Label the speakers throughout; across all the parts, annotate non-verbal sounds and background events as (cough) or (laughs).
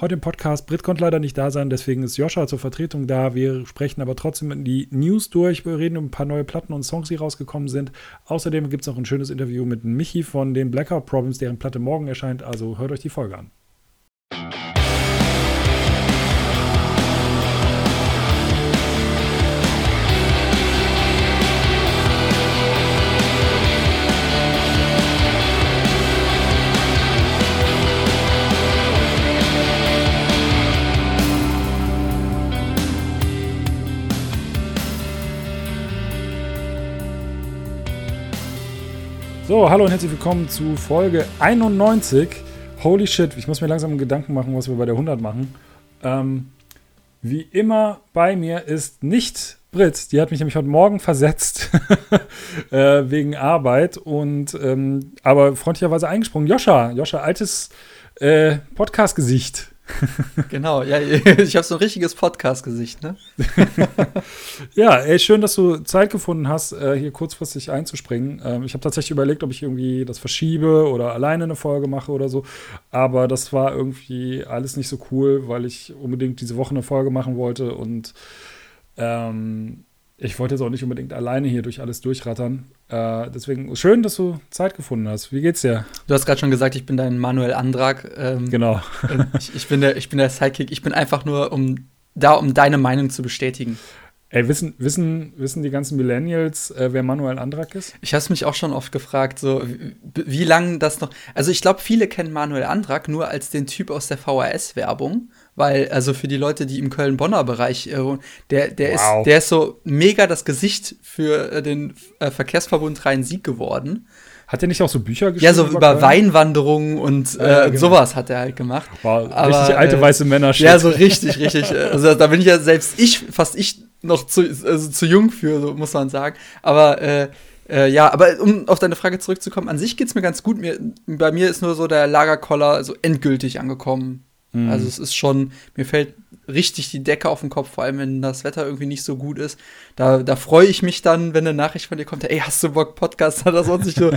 Speaker 1: Heute im Podcast. Brit konnte leider nicht da sein, deswegen ist Joscha zur Vertretung da. Wir sprechen aber trotzdem die News durch. Wir reden über ein paar neue Platten und Songs, die rausgekommen sind. Außerdem gibt es noch ein schönes Interview mit Michi von den Blackout Problems, deren Platte morgen erscheint. Also hört euch die Folge an. So, hallo und herzlich willkommen zu Folge 91. Holy shit, ich muss mir langsam Gedanken machen, was wir bei der 100 machen. Ähm, wie immer bei mir ist nicht Brit, die hat mich nämlich heute Morgen versetzt (laughs) äh, wegen Arbeit und ähm, aber freundlicherweise eingesprungen. Joscha, Joscha, altes äh, Podcast-Gesicht. (laughs)
Speaker 2: genau, ja, (laughs) ich habe so ein richtiges Podcast-Gesicht, ne? (laughs)
Speaker 1: ja, ey, schön, dass du Zeit gefunden hast, äh, hier kurzfristig einzuspringen. Ähm, ich habe tatsächlich überlegt, ob ich irgendwie das verschiebe oder alleine eine Folge mache oder so. Aber das war irgendwie alles nicht so cool, weil ich unbedingt diese Woche eine Folge machen wollte und ähm, ich wollte jetzt auch nicht unbedingt alleine hier durch alles durchrattern. Äh, deswegen schön, dass du Zeit gefunden hast. Wie geht's dir?
Speaker 2: Du hast gerade schon gesagt, ich bin dein Manuel Andrag.
Speaker 1: Ähm, genau.
Speaker 2: ich, ich, bin der, ich bin der Sidekick. Ich bin einfach nur um, da, um deine Meinung zu bestätigen.
Speaker 1: Ey, wissen, wissen, wissen die ganzen Millennials, äh, wer Manuel Andrak ist?
Speaker 2: Ich habe es mich auch schon oft gefragt, so wie, wie lange das noch. Also ich glaube, viele kennen Manuel Andrak nur als den Typ aus der VHS-Werbung, weil also für die Leute, die im Köln-Bonner Bereich, äh, der, der wow. ist, der ist so mega das Gesicht für äh, den äh, Verkehrsverbund Rhein-Sieg geworden.
Speaker 1: Hat er nicht auch so Bücher
Speaker 2: geschrieben? Ja, so über, über Weinwanderungen und äh, ja, genau. sowas hat er halt gemacht.
Speaker 1: Wow, Aber, richtig alte äh, weiße Männer.
Speaker 2: -Shit. Ja, so richtig, richtig. Also da bin ich ja selbst ich, fast ich noch zu, also zu jung für, so muss man sagen. Aber äh, äh, ja, aber um auf deine Frage zurückzukommen, an sich geht es mir ganz gut. Mir, bei mir ist nur so der Lagerkoller so endgültig angekommen. Mhm. Also es ist schon, mir fällt richtig die Decke auf den Kopf, vor allem wenn das Wetter irgendwie nicht so gut ist. Da, da freue ich mich dann, wenn eine Nachricht von dir kommt, ey, hast du Bock, Podcast? Hat er sonst nicht (laughs) so,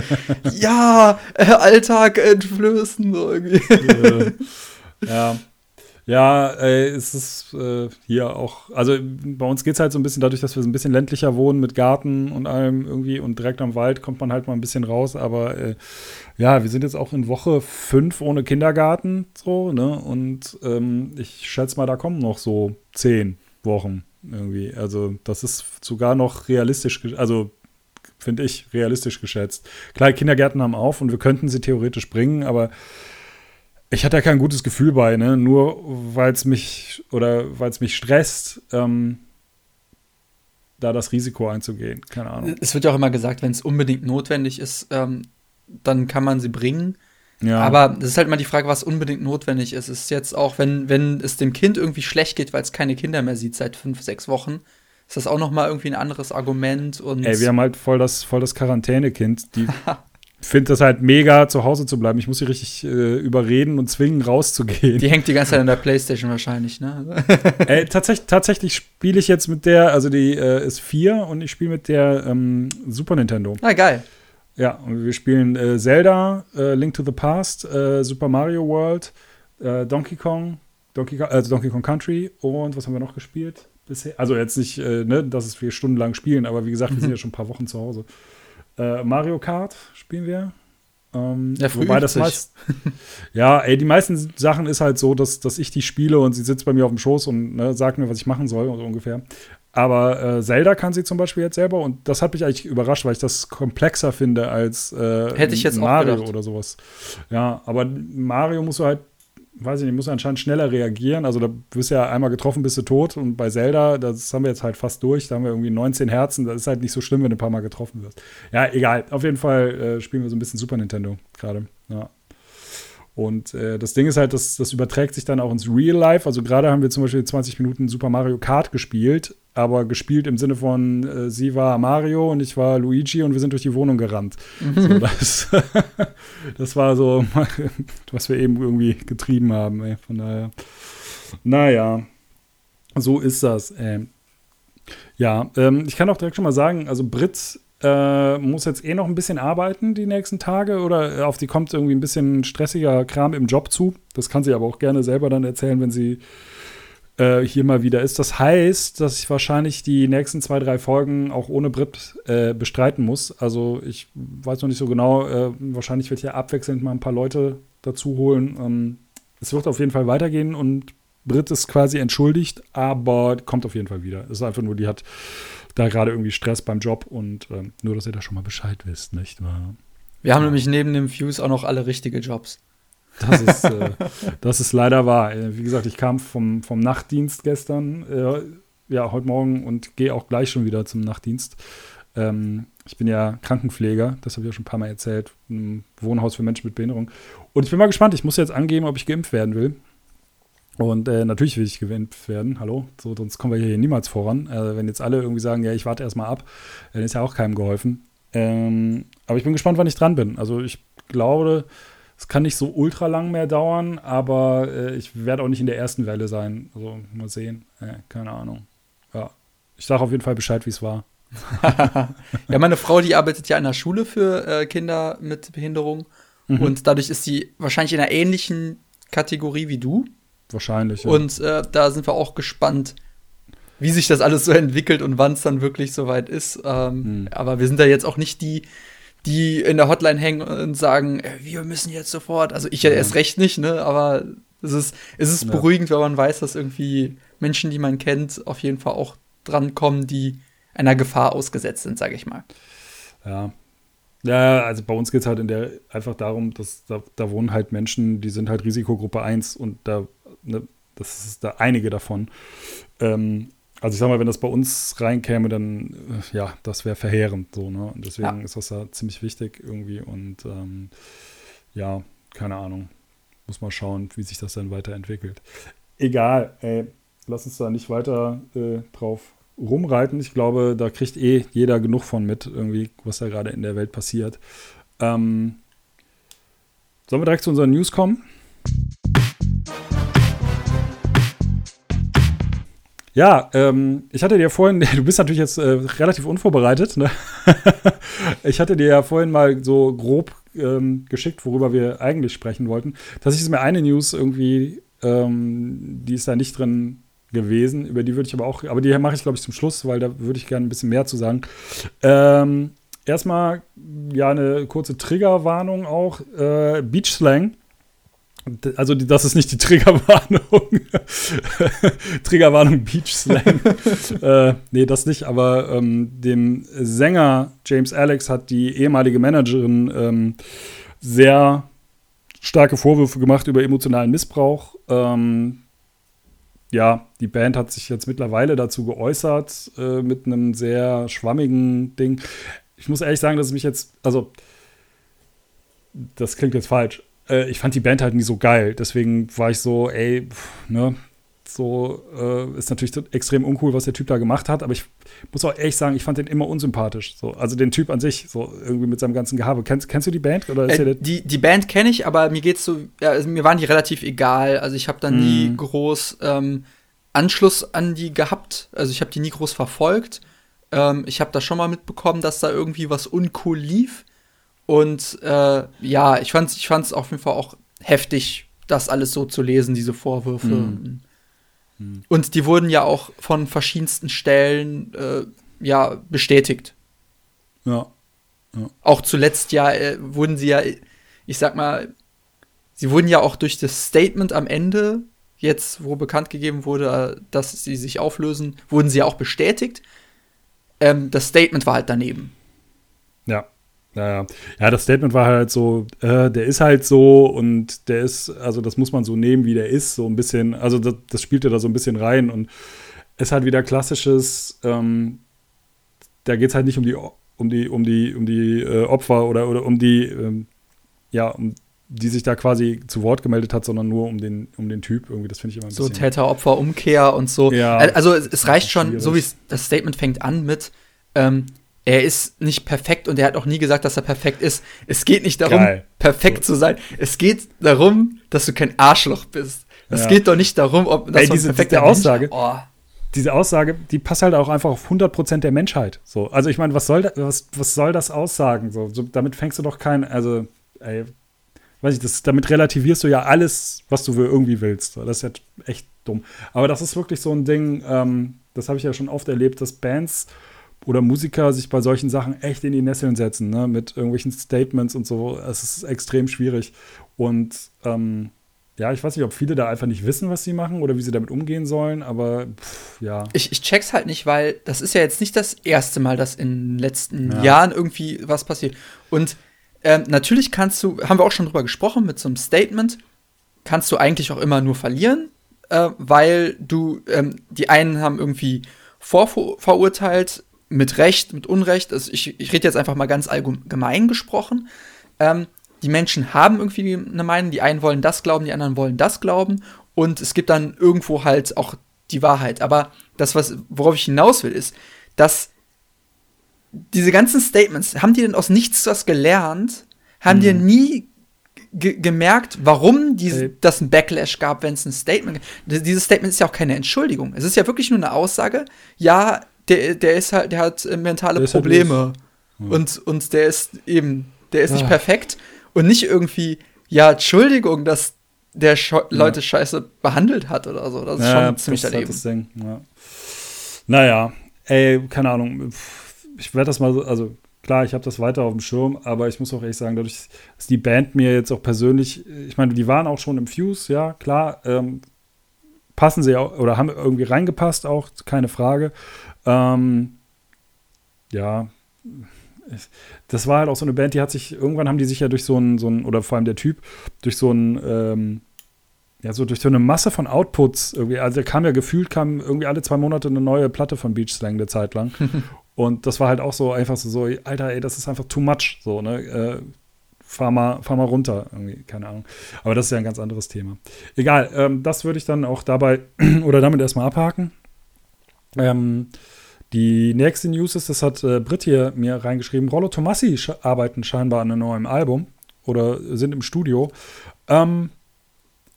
Speaker 2: ja, äh, Alltag entflößen, so irgendwie.
Speaker 1: ja. Ja, (laughs) äh, es ist äh, hier auch, also bei uns geht es halt so ein bisschen dadurch, dass wir so ein bisschen ländlicher wohnen mit Garten und allem irgendwie und direkt am Wald kommt man halt mal ein bisschen raus, aber äh, ja, wir sind jetzt auch in Woche fünf ohne Kindergarten so, ne? Und ähm, ich schätze mal, da kommen noch so zehn Wochen irgendwie. Also das ist sogar noch realistisch, also finde ich realistisch geschätzt. Klar, Kindergärten haben auf und wir könnten sie theoretisch bringen, aber ich hatte ja kein gutes Gefühl bei, ne? Nur weil es mich oder weil es mich stresst, ähm, da das Risiko einzugehen. Keine Ahnung.
Speaker 2: Es wird ja auch immer gesagt, wenn es unbedingt notwendig ist, ähm, dann kann man sie bringen. Ja. Aber das ist halt mal die Frage, was unbedingt notwendig ist. Es ist jetzt auch, wenn, wenn es dem Kind irgendwie schlecht geht, weil es keine Kinder mehr sieht seit fünf, sechs Wochen, ist das auch noch mal irgendwie ein anderes Argument. Und
Speaker 1: Ey, wir haben halt voll das, voll das Quarantänekind. Die (laughs) finde das halt mega, zu Hause zu bleiben. Ich muss sie richtig äh, überreden und zwingen, rauszugehen.
Speaker 2: Die hängt die ganze Zeit an der Playstation wahrscheinlich, ne? (laughs)
Speaker 1: äh, tatsächlich tatsächlich spiele ich jetzt mit der, also die äh, ist vier und ich spiele mit der ähm, Super Nintendo.
Speaker 2: Ah, geil.
Speaker 1: Ja, und wir spielen äh, Zelda, äh, Link to the Past, äh, Super Mario World, Donkey Kong, Donkey also Donkey Kong Country und was haben wir noch gespielt bisher? Also jetzt nicht, ne, dass es wir stundenlang spielen, aber wie gesagt, wir sind (laughs) ja schon ein paar Wochen zu Hause. Äh, Mario Kart spielen wir. Ähm, ja, wobei das meist, (laughs) ja, ey, die meisten Sachen ist halt so, dass, dass ich die spiele und sie sitzt bei mir auf dem Schoß und ne, sagt mir, was ich machen soll, so ungefähr. Aber äh, Zelda kann sie zum Beispiel jetzt selber und das hat mich eigentlich überrascht, weil ich das komplexer finde als
Speaker 2: äh, Hätte ich jetzt
Speaker 1: Mario oder sowas. Ja, aber Mario musst du halt weiß ich nicht, muss anscheinend schneller reagieren. Also da bist du ja einmal getroffen, bist du tot. Und bei Zelda, das haben wir jetzt halt fast durch. Da haben wir irgendwie 19 Herzen. Das ist halt nicht so schlimm, wenn du ein paar Mal getroffen wirst. Ja, egal. Auf jeden Fall äh, spielen wir so ein bisschen Super Nintendo gerade. Ja. Und äh, das Ding ist halt, das, das überträgt sich dann auch ins Real Life. Also gerade haben wir zum Beispiel 20 Minuten Super Mario Kart gespielt, aber gespielt im Sinne von, äh, sie war Mario und ich war Luigi und wir sind durch die Wohnung gerannt. Mhm. So, das, (laughs) das war so, (laughs) was wir eben irgendwie getrieben haben. Ey. Von daher, naja, so ist das. Ey. Ja, ähm, ich kann auch direkt schon mal sagen, also Brit äh, muss jetzt eh noch ein bisschen arbeiten die nächsten Tage oder auf die kommt irgendwie ein bisschen stressiger Kram im Job zu. Das kann sie aber auch gerne selber dann erzählen, wenn sie äh, hier mal wieder ist. Das heißt, dass ich wahrscheinlich die nächsten zwei, drei Folgen auch ohne Brit äh, bestreiten muss. Also ich weiß noch nicht so genau. Äh, wahrscheinlich wird hier abwechselnd mal ein paar Leute dazu holen. Ähm, es wird auf jeden Fall weitergehen und Brit ist quasi entschuldigt, aber kommt auf jeden Fall wieder. Es ist einfach nur, die hat da gerade irgendwie Stress beim Job und ähm, nur, dass ihr da schon mal Bescheid wisst, nicht wahr?
Speaker 2: Wir haben nämlich neben dem Fuse auch noch alle richtige Jobs.
Speaker 1: Das ist, (laughs) äh, das ist leider wahr. Äh, wie gesagt, ich kam vom, vom Nachtdienst gestern, äh, ja, heute Morgen und gehe auch gleich schon wieder zum Nachtdienst. Ähm, ich bin ja Krankenpfleger, das habe ich ja schon ein paar Mal erzählt, im Wohnhaus für Menschen mit Behinderung. Und ich bin mal gespannt, ich muss jetzt angeben, ob ich geimpft werden will. Und äh, natürlich will ich geimpft werden, hallo, so, sonst kommen wir hier niemals voran. Äh, wenn jetzt alle irgendwie sagen, ja, ich warte erstmal ab, dann ist ja auch keinem geholfen. Ähm, aber ich bin gespannt, wann ich dran bin. Also ich glaube, es kann nicht so ultra lang mehr dauern, aber äh, ich werde auch nicht in der ersten Welle sein. Also mal sehen, äh, keine Ahnung. Ja, ich sage auf jeden Fall Bescheid, wie es war. (laughs)
Speaker 2: ja, meine Frau, die arbeitet ja in der Schule für äh, Kinder mit Behinderung. Mhm. Und dadurch ist sie wahrscheinlich in einer ähnlichen Kategorie wie du.
Speaker 1: Wahrscheinlich.
Speaker 2: Ja. Und äh, da sind wir auch gespannt, wie sich das alles so entwickelt und wann es dann wirklich soweit ist. Ähm, mhm. Aber wir sind da jetzt auch nicht die, die in der Hotline hängen und sagen, äh, wir müssen jetzt sofort. Also ich ja erst recht nicht, ne? Aber es ist, es ist ja. beruhigend, wenn man weiß, dass irgendwie Menschen, die man kennt, auf jeden Fall auch drankommen, die einer Gefahr ausgesetzt sind, sage ich mal.
Speaker 1: Ja, ja, also bei uns geht es halt in der einfach darum, dass da, da, wohnen halt Menschen, die sind halt Risikogruppe 1 und da, ne, das ist da einige davon. Ähm, also ich sag mal, wenn das bei uns reinkäme, dann äh, ja, das wäre verheerend so, ne? Und deswegen ja. ist das da ziemlich wichtig irgendwie und ähm, ja, keine Ahnung. Muss mal schauen, wie sich das dann weiterentwickelt. Egal, ey, lass uns da nicht weiter äh, drauf rumreiten. Ich glaube, da kriegt eh jeder genug von mit, irgendwie, was da gerade in der Welt passiert. Ähm, sollen wir direkt zu unseren News kommen? Ja, ähm, ich hatte dir vorhin, (laughs) du bist natürlich jetzt äh, relativ unvorbereitet. Ne? (laughs) ich hatte dir ja vorhin mal so grob ähm, geschickt, worüber wir eigentlich sprechen wollten. Tatsächlich ist mir eine News irgendwie, ähm, die ist da nicht drin gewesen. Über die würde ich aber auch, aber die mache ich, glaube ich, zum Schluss, weil da würde ich gerne ein bisschen mehr zu sagen. Ähm, erstmal, ja, eine kurze Triggerwarnung auch. Äh, Beach Slang. Also, das ist nicht die Triggerwarnung. (laughs) Triggerwarnung Beach Slang. (laughs) äh, nee, das nicht, aber ähm, dem Sänger James Alex hat die ehemalige Managerin ähm, sehr starke Vorwürfe gemacht über emotionalen Missbrauch. Ähm, ja, die Band hat sich jetzt mittlerweile dazu geäußert äh, mit einem sehr schwammigen Ding. Ich muss ehrlich sagen, dass es mich jetzt, also, das klingt jetzt falsch. Äh, ich fand die Band halt nie so geil. Deswegen war ich so, ey, pff, ne, so äh, ist natürlich extrem uncool, was der Typ da gemacht hat, aber ich muss auch ehrlich sagen, ich fand den immer unsympathisch. So. Also den Typ an sich, so irgendwie mit seinem ganzen Gehabe. Kennst, kennst du die Band? Oder
Speaker 2: äh, die, die Band kenne ich, aber mir geht's so, ja, also mir waren die relativ egal. Also ich habe da nie hm. groß ähm, Anschluss an die gehabt. Also ich habe die nie groß verfolgt. Ähm, ich habe da schon mal mitbekommen, dass da irgendwie was uncool lief. Und äh, ja, ich fand es ich fand's auf jeden Fall auch heftig, das alles so zu lesen, diese Vorwürfe. Mhm. Hm. Und die wurden ja auch von verschiedensten Stellen äh, ja bestätigt.
Speaker 1: Ja.
Speaker 2: ja. Auch zuletzt ja äh, wurden sie ja, ich sag mal, sie wurden ja auch durch das Statement am Ende, jetzt wo bekannt gegeben wurde, dass sie sich auflösen, wurden sie ja auch bestätigt. Ähm, das Statement war halt daneben.
Speaker 1: Ja. Ja, ja, das Statement war halt so, äh, der ist halt so und der ist, also das muss man so nehmen, wie der ist, so ein bisschen, also das, das spielte da so ein bisschen rein und es halt wieder klassisches, ähm, da geht es halt nicht um die, um die, um die, um die äh, Opfer oder, oder um die, ähm, ja, um die sich da quasi zu Wort gemeldet hat, sondern nur um den, um den Typ irgendwie. Das finde ich immer ein
Speaker 2: so bisschen. So Täter-Opfer-Umkehr und so. Ja, also es, es reicht schon, schwierig. so wie das Statement fängt an mit, ähm, er ist nicht perfekt und er hat auch nie gesagt, dass er perfekt ist. Es geht nicht darum, Geil. perfekt so. zu sein. Es geht darum, dass du kein Arschloch bist. Es ja. geht doch nicht darum, ob
Speaker 1: das Ey, diese, perfekte Aussage. Oh. diese Aussage, die passt halt auch einfach auf 100% der Menschheit. So. Also ich meine, was soll, da, was, was soll das aussagen? So, so, damit fängst du doch kein, also, ey, weiß ich, das, damit relativierst du ja alles, was du irgendwie willst. Das ist ja echt dumm. Aber das ist wirklich so ein Ding, ähm, das habe ich ja schon oft erlebt, dass Bands oder Musiker sich bei solchen Sachen echt in die Nesseln setzen, ne? mit irgendwelchen Statements und so. Es ist extrem schwierig. Und ähm, ja, ich weiß nicht, ob viele da einfach nicht wissen, was sie machen oder wie sie damit umgehen sollen, aber pff, ja.
Speaker 2: Ich, ich check's halt nicht, weil das ist ja jetzt nicht das erste Mal, dass in den letzten ja. Jahren irgendwie was passiert. Und ähm, natürlich kannst du, haben wir auch schon drüber gesprochen, mit so einem Statement, kannst du eigentlich auch immer nur verlieren, äh, weil du, ähm, die einen haben irgendwie vorverurteilt, mit Recht, mit Unrecht, also ich, ich rede jetzt einfach mal ganz allgemein gesprochen. Ähm, die Menschen haben irgendwie eine Meinung, die einen wollen das glauben, die anderen wollen das glauben und es gibt dann irgendwo halt auch die Wahrheit. Aber das, was, worauf ich hinaus will, ist, dass diese ganzen Statements, haben die denn aus nichts was gelernt? Haben mhm. die nie gemerkt, warum diese, hey. das ein Backlash gab, wenn es ein Statement Dieses Statement ist ja auch keine Entschuldigung. Es ist ja wirklich nur eine Aussage. Ja, der, der ist halt, der hat äh, mentale der halt Probleme. Halt und, und der ist eben, der ist ja. nicht perfekt und nicht irgendwie, ja, Entschuldigung, dass der Scho ja. Leute scheiße behandelt hat oder so. Das ist ja, schon ziemlich daneben. Das Ding.
Speaker 1: Ja. Naja, ey, keine Ahnung. Ich werde das mal so, also klar, ich habe das weiter auf dem Schirm, aber ich muss auch ehrlich sagen, dadurch, dass die Band mir jetzt auch persönlich, ich meine, die waren auch schon im Fuse, ja, klar, ähm, passen sie auch oder haben irgendwie reingepasst auch, keine Frage. Ähm, ja, das war halt auch so eine Band, die hat sich, irgendwann haben die sich ja durch so ein, so ein oder vor allem der Typ, durch so ein, ähm, ja, so durch so eine Masse von Outputs irgendwie, also der kam ja gefühlt, kam irgendwie alle zwei Monate eine neue Platte von Beach Slang eine Zeit lang. (laughs) Und das war halt auch so einfach so, so, Alter, ey, das ist einfach too much, so, ne? Äh, fahr mal, fahr mal runter, irgendwie, keine Ahnung. Aber das ist ja ein ganz anderes Thema. Egal, ähm, das würde ich dann auch dabei (clears throat) oder damit erstmal abhaken. Ähm, die nächste News ist, das hat äh, Britt hier mir reingeschrieben, Rollo Tomassi arbeiten scheinbar an einem neuen Album oder sind im Studio. Ähm,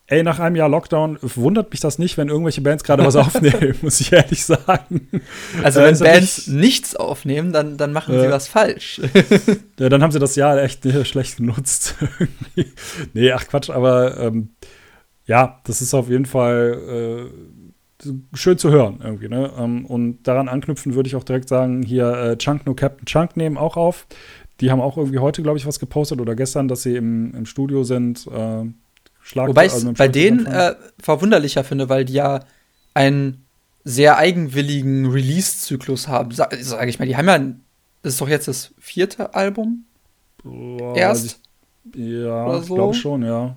Speaker 1: ey, nach einem Jahr Lockdown wundert mich das nicht, wenn irgendwelche Bands gerade was (laughs) aufnehmen, muss ich ehrlich sagen.
Speaker 2: Also wenn äh, Bands nichts aufnehmen, dann, dann machen äh, sie was falsch. (laughs) (laughs)
Speaker 1: ja, dann haben sie das Jahr echt schlecht genutzt. nee, ach Quatsch, aber ähm, ja, das ist auf jeden Fall äh, schön zu hören irgendwie. Ne? Ähm, und daran anknüpfen würde ich auch direkt sagen, hier äh, Chunk No Captain Chunk nehmen auch auf. Die haben auch irgendwie heute, glaube ich, was gepostet oder gestern, dass sie im, im Studio sind. Äh,
Speaker 2: Schlag Wobei ich also bei denen äh, verwunderlicher finde, weil die ja einen sehr eigenwilligen Release-Zyklus haben. Sage sag ich mal, die haben ja, das ist doch jetzt das vierte Album.
Speaker 1: Boah, Erst. Ich, ja, so. ich glaube schon, ja.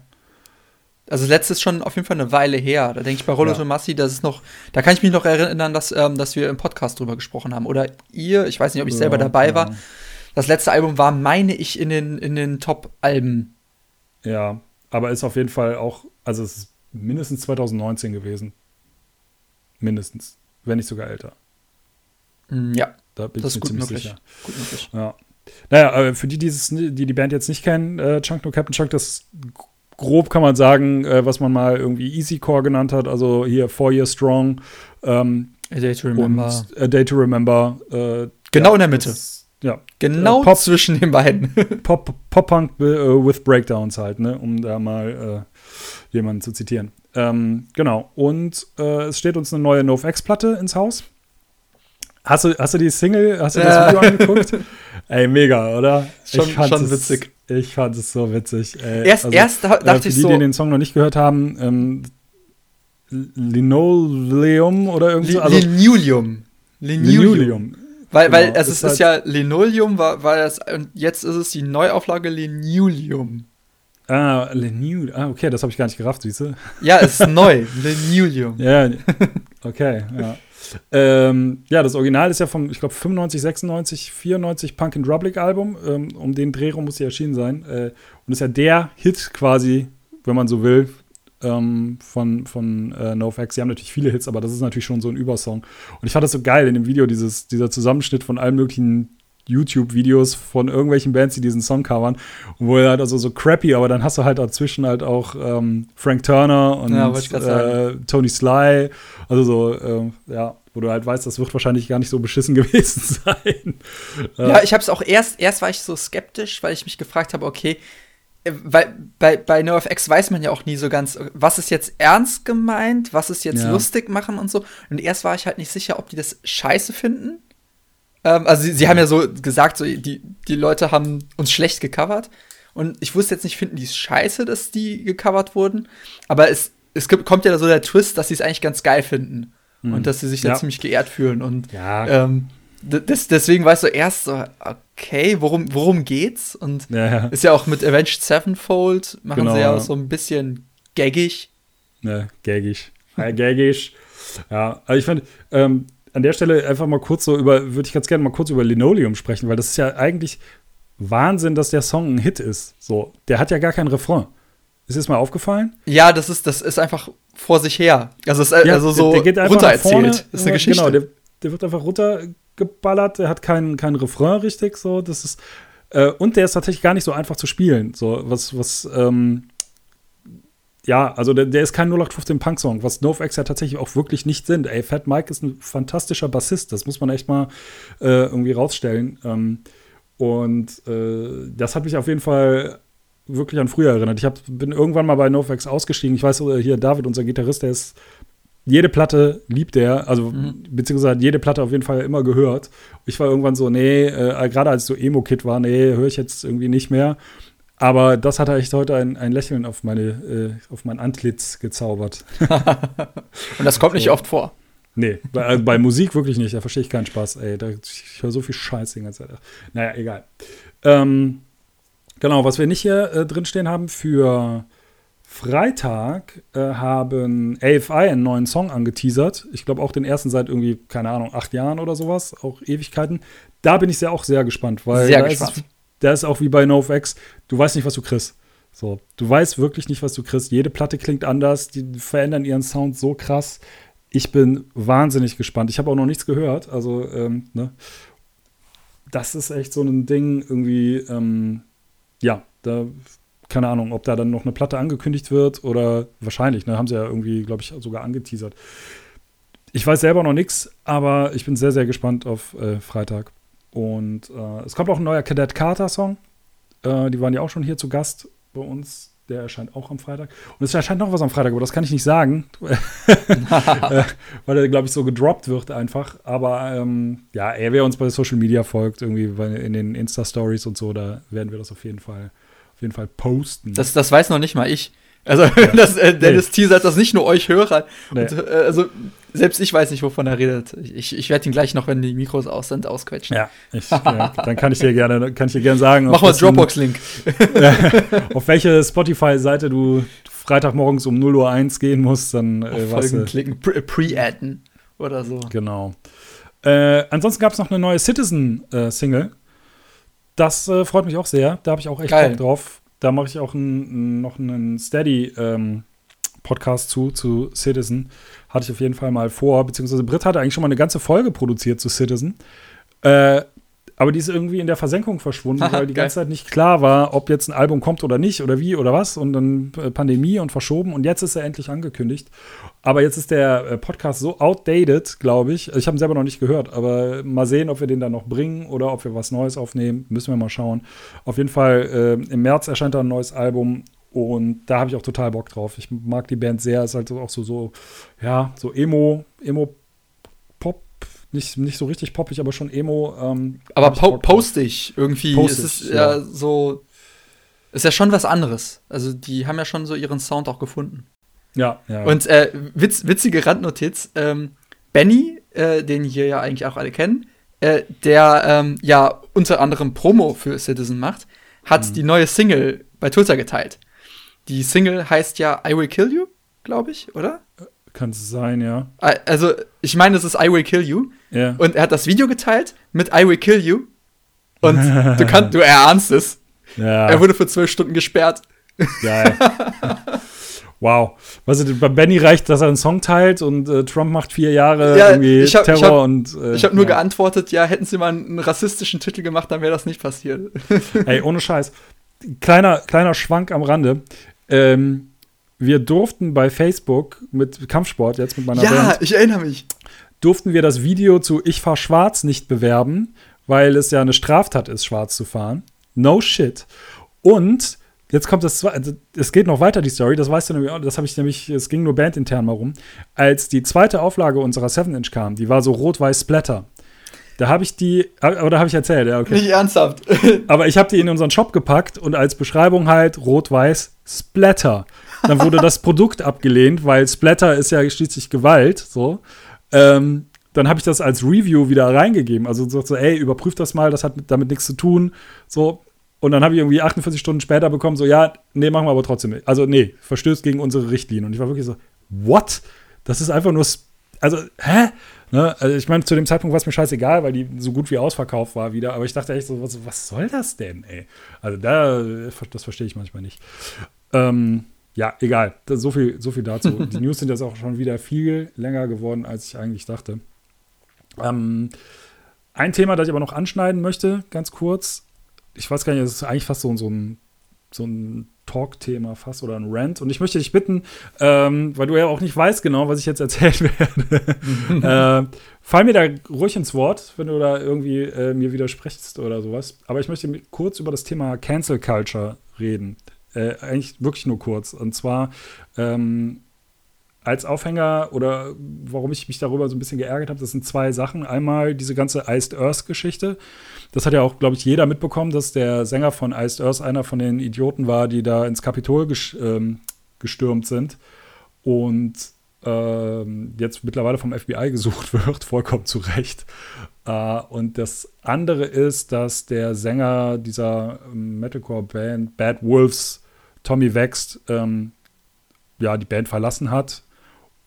Speaker 2: Also letztes ist schon auf jeden Fall eine Weile her. Da denke ich bei Rollo ja. Tomassi, das ist noch, da kann ich mich noch erinnern, dass, ähm, dass wir im Podcast drüber gesprochen haben. Oder ihr, ich weiß nicht, ob ich ja, selber dabei ja. war. Das letzte Album war, meine ich, in den, in den Top-Alben.
Speaker 1: Ja, aber ist auf jeden Fall auch, also es ist mindestens 2019 gewesen. Mindestens. Wenn nicht sogar älter.
Speaker 2: Mm, ja.
Speaker 1: Da bin das ich mir ziemlich möglich. sicher. Gut möglich. Ja. Naja, für die, die die Band jetzt nicht kennen, äh, Chunk No Captain Chunk, das grob kann man sagen, äh, was man mal irgendwie Easy Core genannt hat, also hier Four Year Strong. Ähm,
Speaker 2: A Day to Remember.
Speaker 1: A Day to Remember. Äh,
Speaker 2: genau ja, in der Mitte.
Speaker 1: Das, ja.
Speaker 2: Genau äh, Pop, zwischen den beiden. (laughs)
Speaker 1: Pop, Pop-Punk äh, with Breakdowns halt, ne? um da mal äh, jemanden zu zitieren. Ähm, genau. Und es steht uns eine neue NoFX-Platte ins Haus. Hast du, hast du die Single, hast du das Video angeguckt? (laughs) Ey, mega, oder?
Speaker 2: Schon, schon witzig.
Speaker 1: Ich fand es so witzig.
Speaker 2: Ey. Erst, also, erst dachte äh,
Speaker 1: ich die, so. Die, die den Song noch nicht gehört haben, ähm, Linoleum oder irgendwie so.
Speaker 2: Also, Linoleum. Linoleum. Weil, genau, weil es ist, ist, halt ja Linoleum, war, war das, und jetzt ist es die Neuauflage Linoleum.
Speaker 1: Ah, Linoleum. Ah, okay, das habe ich gar nicht gerafft, siehst du?
Speaker 2: Ja, es ist neu. (laughs) Linoleum.
Speaker 1: Ja, okay, ja. Ähm, ja, das Original ist ja vom, ich glaube, 95, 96, 94 Punk and Drublic Album. Ähm, um den Dreh rum muss sie erschienen sein. Äh, und ist ja der Hit quasi, wenn man so will, ähm, von, von äh, NoFX. Sie haben natürlich viele Hits, aber das ist natürlich schon so ein Übersong. Und ich fand das so geil in dem Video, dieses, dieser Zusammenschnitt von allen möglichen YouTube-Videos von irgendwelchen Bands, die diesen Song covern. Und wo er halt also so crappy, aber dann hast du halt dazwischen halt auch ähm, Frank Turner und ja, äh, Tony Sly. Also so, äh, ja, wo du halt weißt, das wird wahrscheinlich gar nicht so beschissen (laughs) gewesen sein.
Speaker 2: Ja, ich habe es auch erst, erst war ich so skeptisch, weil ich mich gefragt habe, okay, äh, weil bei, bei NoFX weiß man ja auch nie so ganz, was ist jetzt ernst gemeint, was ist jetzt
Speaker 1: Ja.
Speaker 2: lustig machen und so. Und erst war ich halt nicht sicher, ob die das scheiße finden. Ähm, also sie, sie haben ja so gesagt, so, die, die Leute haben uns schlecht gecovert. Und ich wusste jetzt nicht, finden die es scheiße, dass die gecovert wurden. Aber es, es kommt ja so der Twist, dass sie es eigentlich ganz geil finden. Und dass sie sich da
Speaker 1: Ja.
Speaker 2: ziemlich geehrt fühlen. Und
Speaker 1: Ja.
Speaker 2: ähm, des, deswegen war ich so erst so, okay, worum, worum geht's? Und
Speaker 1: Ja,
Speaker 2: ist ja auch mit Avenged Sevenfold, machen
Speaker 1: Genau,
Speaker 2: sie ja
Speaker 1: ja.
Speaker 2: auch so ein bisschen gaggig.
Speaker 1: Ne, gaggig. Ja, gaggig. Ja, also ich fand, ähm, an der Stelle einfach mal kurz so über, würde ich ganz gerne mal kurz über Linoleum sprechen, weil das ist ja eigentlich Wahnsinn, dass der Song ein Hit ist. So, der hat ja gar keinen Refrain. Ist das mal aufgefallen?
Speaker 2: Ja, das ist, das ist einfach vor sich her. Also, es, äh, also so
Speaker 1: der geht einfach nach vorne.
Speaker 2: runtererzählt. Das ist eine Geschichte.
Speaker 1: Genau, der, der wird einfach runtergeballert, der hat keinen kein Refrain richtig, so, das ist, äh, und der ist tatsächlich gar nicht so einfach zu spielen, so, was, was, ähm, ja, also der, der ist kein 0815 Punk-Song, was NoFX ja tatsächlich auch wirklich nicht sind. Ey, Fat Mike ist ein fantastischer Bassist, das muss man echt mal äh, irgendwie rausstellen. Ähm, und äh, das hat mich auf jeden Fall wirklich an früher erinnert. Ich hab, bin irgendwann mal bei NoFX ausgestiegen. Ich weiß, äh, hier David, unser Gitarrist, der ist jede Platte liebt er, also beziehungsweise hat jede Platte auf jeden Fall immer gehört. Ich war irgendwann so, nee, äh, gerade als ich so Emo-Kid war, nee, höre ich jetzt irgendwie nicht mehr. Aber das hat echt heute ein, ein Lächeln auf, meine, äh, auf mein Antlitz gezaubert. (laughs)
Speaker 2: Und das kommt nicht oft vor.
Speaker 1: Nee, bei, also bei Musik wirklich nicht. Da verstehe ich keinen Spaß. Ey, da, ich höre so viel Scheiß die ganze Zeit. Naja, egal. Ähm, genau, was wir nicht hier äh, drinstehen haben für Freitag äh, haben AFI einen neuen Song angeteasert. Ich glaube auch den ersten seit irgendwie, keine Ahnung, acht Jahren oder sowas, auch Ewigkeiten. Da bin ich sehr auch sehr gespannt, weil
Speaker 2: Sehr gespannt.
Speaker 1: Ist da ist auch wie bei NoFX, du weißt nicht, was du kriegst. So, du weißt wirklich nicht, was du kriegst. Jede Platte klingt anders, die verändern ihren Sound so krass. Ich bin wahnsinnig gespannt. Ich habe auch noch nichts gehört. Also, ähm, ne? Das ist echt so ein Ding, irgendwie, ähm, ja, da, keine Ahnung, ob da dann noch eine Platte angekündigt wird oder wahrscheinlich, ne? Haben sie ja irgendwie, glaube ich, sogar angeteasert. Ich weiß selber noch nichts, aber ich bin sehr, sehr gespannt auf äh, Freitag. Und äh, es kommt auch ein neuer Cadet Carter-Song. Äh, die waren ja auch schon hier zu Gast bei uns. Der erscheint auch am Freitag. Und es erscheint noch was am Freitag, aber das kann ich nicht sagen, (laughs) äh, weil er, glaube ich, so gedroppt wird einfach. Aber ähm, ja, ey, wer uns bei Social Media folgt, irgendwie in den Insta-Stories und so, da werden wir das auf jeden Fall, auf jeden Fall posten.
Speaker 2: Das, das weiß noch nicht mal ich. Also, (laughs) das, äh, Dennis teasert das nicht nur euch Hörer.
Speaker 1: Nee.
Speaker 2: Und, äh, also, selbst ich weiß nicht, wovon er redet. Ich, ich werde ihn gleich noch, wenn die Mikros aus sind, ausquetschen.
Speaker 1: ja, ich, ja, dann kann ich dir gerne, kann ich dir gerne sagen,
Speaker 2: Mach mal Dropbox-Link. (laughs)
Speaker 1: auf welche Spotify-Seite du Freitagmorgens um 0 Uhr 1 gehen musst, dann äh,
Speaker 2: Auf Folgen klicken, pre- pre-adden oder so.
Speaker 1: Genau. Äh, ansonsten gab es noch eine neue Citizen-Single. das äh, freut mich auch sehr. Da habe ich auch echt
Speaker 2: Geil.
Speaker 1: Bock drauf. Da mache ich auch ein, noch einen Steady-Podcast zu, zu Citizen. Hatte ich auf jeden Fall mal vor. Beziehungsweise Britt hatte eigentlich schon mal eine ganze Folge produziert zu Citizen. Äh, aber die ist irgendwie in der Versenkung verschwunden, weil die
Speaker 2: geil.
Speaker 1: ganze Zeit nicht klar war, ob jetzt ein Album kommt oder nicht oder wie oder was. Und dann äh, Pandemie und verschoben. Und jetzt ist er endlich angekündigt. Aber jetzt ist der äh, Podcast so outdated, glaube ich. Ich habe ihn selber noch nicht gehört, aber mal sehen, ob wir den dann noch bringen oder ob wir was Neues aufnehmen. Müssen wir mal schauen. Auf jeden Fall, äh, im März erscheint da ein neues Album. Und da habe ich auch total Bock drauf. Ich mag die Band sehr. Ist halt auch so, so ja, so Emo, Emo-Pop. Nicht, nicht so richtig poppig, aber schon Emo. Ähm,
Speaker 2: Aber po postig irgendwie.
Speaker 1: Postig,
Speaker 2: es ist
Speaker 1: ja.
Speaker 2: ja. so. Ist ja schon was anderes. Also, die haben ja schon so ihren Sound auch gefunden.
Speaker 1: Ja, ja.
Speaker 2: Und äh, witz, witzige Randnotiz: ähm, Benny, äh, den hier ja eigentlich auch alle kennen, äh, der ähm, ja unter anderem Promo für Citizen macht, hat
Speaker 1: Mhm.
Speaker 2: die neue Single bei Twitter geteilt. Die Single heißt ja I Will Kill You, glaube ich, oder?
Speaker 1: Kann es sein, ja.
Speaker 2: Also, ich meine, es ist I Will Kill You.
Speaker 1: Ja.
Speaker 2: Und er hat das Video geteilt mit I Will Kill You. Und (laughs) du kannst, du erahnst es.
Speaker 1: ja.
Speaker 2: Er wurde für zwölf Stunden gesperrt.
Speaker 1: Geil. (laughs) wow. Weißt du, bei Benny reicht, dass er einen Song teilt und äh, Trump macht vier Jahre
Speaker 2: Ja,
Speaker 1: irgendwie
Speaker 2: ich hab-
Speaker 1: Terror
Speaker 2: ich hab-
Speaker 1: und. Äh,
Speaker 2: Ich habe nur
Speaker 1: ja.
Speaker 2: geantwortet, ja, hätten sie mal einen rassistischen Titel gemacht, dann wäre das nicht passiert.
Speaker 1: Ey, ohne Scheiß. Kleiner, kleiner Schwank am Rande. Ähm, wir durften bei Facebook mit Kampfsport jetzt mit meiner
Speaker 2: ja,
Speaker 1: Band,
Speaker 2: ich erinnere mich.
Speaker 1: durften wir das Video zu Ich fahr schwarz nicht bewerben, weil es ja eine Straftat ist, schwarz zu fahren. No shit. Und jetzt kommt das, also es geht noch weiter, die Story, das weißt du nämlich, das habe ich nämlich, es ging nur bandintern mal rum. Als die zweite Auflage unserer 7-Inch kam, die war so rot-weiß Splatter. Da habe ich die, oder habe ich erzählt, ja, okay.
Speaker 2: Nicht ernsthaft.
Speaker 1: Aber ich habe die in unseren Shop gepackt und als Beschreibung halt rot-weiß Splatter. Dann wurde das (laughs) Produkt abgelehnt, weil Splatter ist ja schließlich Gewalt, so. Ähm, dann habe ich das als Review wieder reingegeben. Also so, so, ey, überprüf das mal, das hat damit nichts zu tun. So. Und dann habe ich irgendwie 48 Stunden später bekommen, so, ja, nee, machen wir aber trotzdem nicht. Also, nee, verstößt gegen unsere Richtlinien. Und ich war wirklich so, what? Das ist einfach nur, also, hä? Ne? Also ich meine, zu dem Zeitpunkt war es mir scheißegal, weil die so gut wie ausverkauft war wieder. Aber ich dachte echt so, was, was soll das denn, ey? Also da, das verstehe ich manchmal nicht. Ähm, ja, egal. Das, so, viel, so viel dazu. (laughs) die News sind jetzt auch schon wieder viel länger geworden, als ich eigentlich dachte. Ähm, ein Thema, das ich aber noch anschneiden möchte, ganz kurz. Ich weiß gar nicht, das ist eigentlich fast so, so ein, so ein Talk-Thema fast oder ein Rant. Und ich möchte dich bitten, ähm, weil du ja auch nicht weißt genau, was ich jetzt erzählen (laughs) werde, (laughs) äh, fall mir da ruhig ins Wort, wenn du da irgendwie äh, mir widersprichst oder sowas. Aber ich möchte kurz über das Thema Cancel Culture reden. Äh, eigentlich wirklich nur kurz. Und zwar ähm, als Aufhänger oder warum ich mich darüber so ein bisschen geärgert habe, das sind zwei Sachen. Einmal diese ganze Iced Earth-Geschichte. Das hat ja auch, glaube ich, jeder mitbekommen, dass der Sänger von Iced Earth einer von den Idioten war, die da ins Kapitol ges ähm, gestürmt sind und ähm, jetzt mittlerweile vom FBI gesucht (laughs) wird, vollkommen zu Recht. Äh, und das andere ist, dass der Sänger dieser Metalcore-Band Bad Wolves, Tommy Wächst, ähm, ja, die Band verlassen hat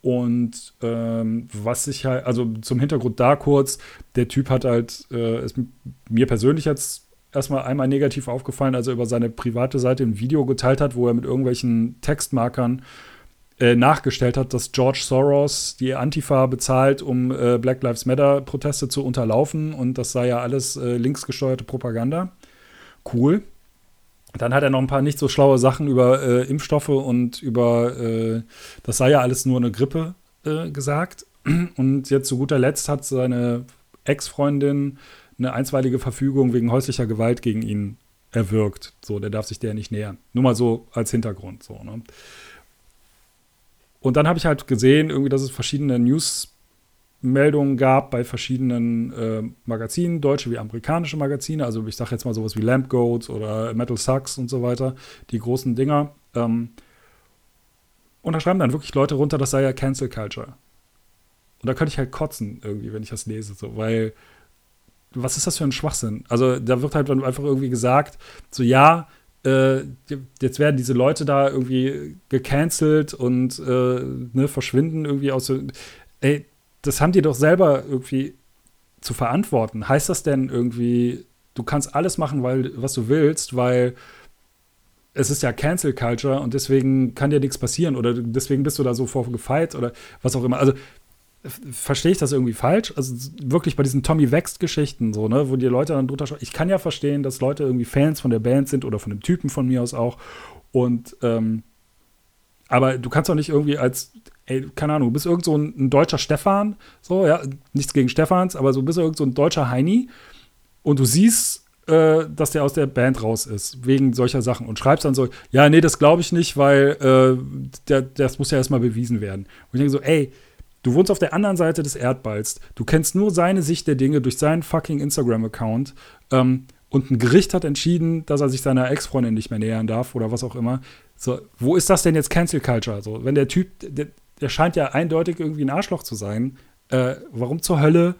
Speaker 1: und ähm, was ich halt, also zum Hintergrund da kurz, der Typ hat halt, äh, ist mir persönlich jetzt erstmal einmal negativ aufgefallen, als er über seine private Seite ein Video geteilt hat, wo er mit irgendwelchen Textmarkern äh, nachgestellt hat, dass George Soros die Antifa bezahlt, um äh, Black Lives Matter-Proteste zu unterlaufen und das sei ja alles äh, linksgesteuerte Propaganda. Cool. Dann hat er noch ein paar nicht so schlaue Sachen über äh, Impfstoffe und über, äh, das sei ja alles nur eine Grippe äh, gesagt. Und jetzt zu guter Letzt hat seine Ex-Freundin eine einstweilige Verfügung wegen häuslicher Gewalt gegen ihn erwirkt. So, der darf sich der nicht nähern. Nur mal so als Hintergrund. So, ne? Und dann habe ich halt gesehen, irgendwie, dass es verschiedene News Meldungen gab bei verschiedenen äh, Magazinen, deutsche wie amerikanische Magazine, also ich sage jetzt mal sowas wie Lamp Goats oder Metal Sucks und so weiter, die großen Dinger. Ähm, und da schreiben dann wirklich Leute runter, das sei ja Cancel Culture. Und da könnte ich halt kotzen irgendwie, wenn ich das lese, so, weil was ist das für ein Schwachsinn? Also da wird halt dann einfach irgendwie gesagt, so ja, äh, jetzt werden diese Leute da irgendwie gecancelt und äh, ne, verschwinden irgendwie aus. Ey, das haben die doch selber irgendwie zu verantworten. Heißt das denn irgendwie, du kannst alles machen, weil, was du willst, weil es ist ja Cancel Culture und deswegen kann dir nichts passieren oder deswegen bist du da so vorgefeit oder was auch immer. Also verstehe ich das irgendwie falsch? Also wirklich bei diesen Tommy Wächst-Geschichten, so, ne, wo die Leute dann drunter schauen. Ich kann ja verstehen, dass Leute irgendwie Fans von der Band sind oder von dem Typen von mir aus auch. Und ähm, aber du kannst doch nicht irgendwie als ey, keine Ahnung, du bist irgend so ein, ein, deutscher Stefan, so, ja, nichts gegen Stefans, aber so bist du irgend so ein deutscher Heini und du siehst, äh, dass der aus der Band raus ist, wegen solcher Sachen und schreibst dann so, ja, nee, das glaube ich nicht, weil äh, der, das muss ja erstmal bewiesen werden. Und ich denke so, ey, du wohnst auf der anderen Seite des Erdballs, du kennst nur seine Sicht der Dinge durch seinen fucking Instagram-Account ähm, und ein Gericht hat entschieden, dass er sich seiner Ex-Freundin nicht mehr nähern darf oder was auch immer. So, wo ist das denn jetzt Cancel Culture? So, wenn der Typ, der, der scheint ja eindeutig irgendwie ein Arschloch zu sein. Äh, warum zur Hölle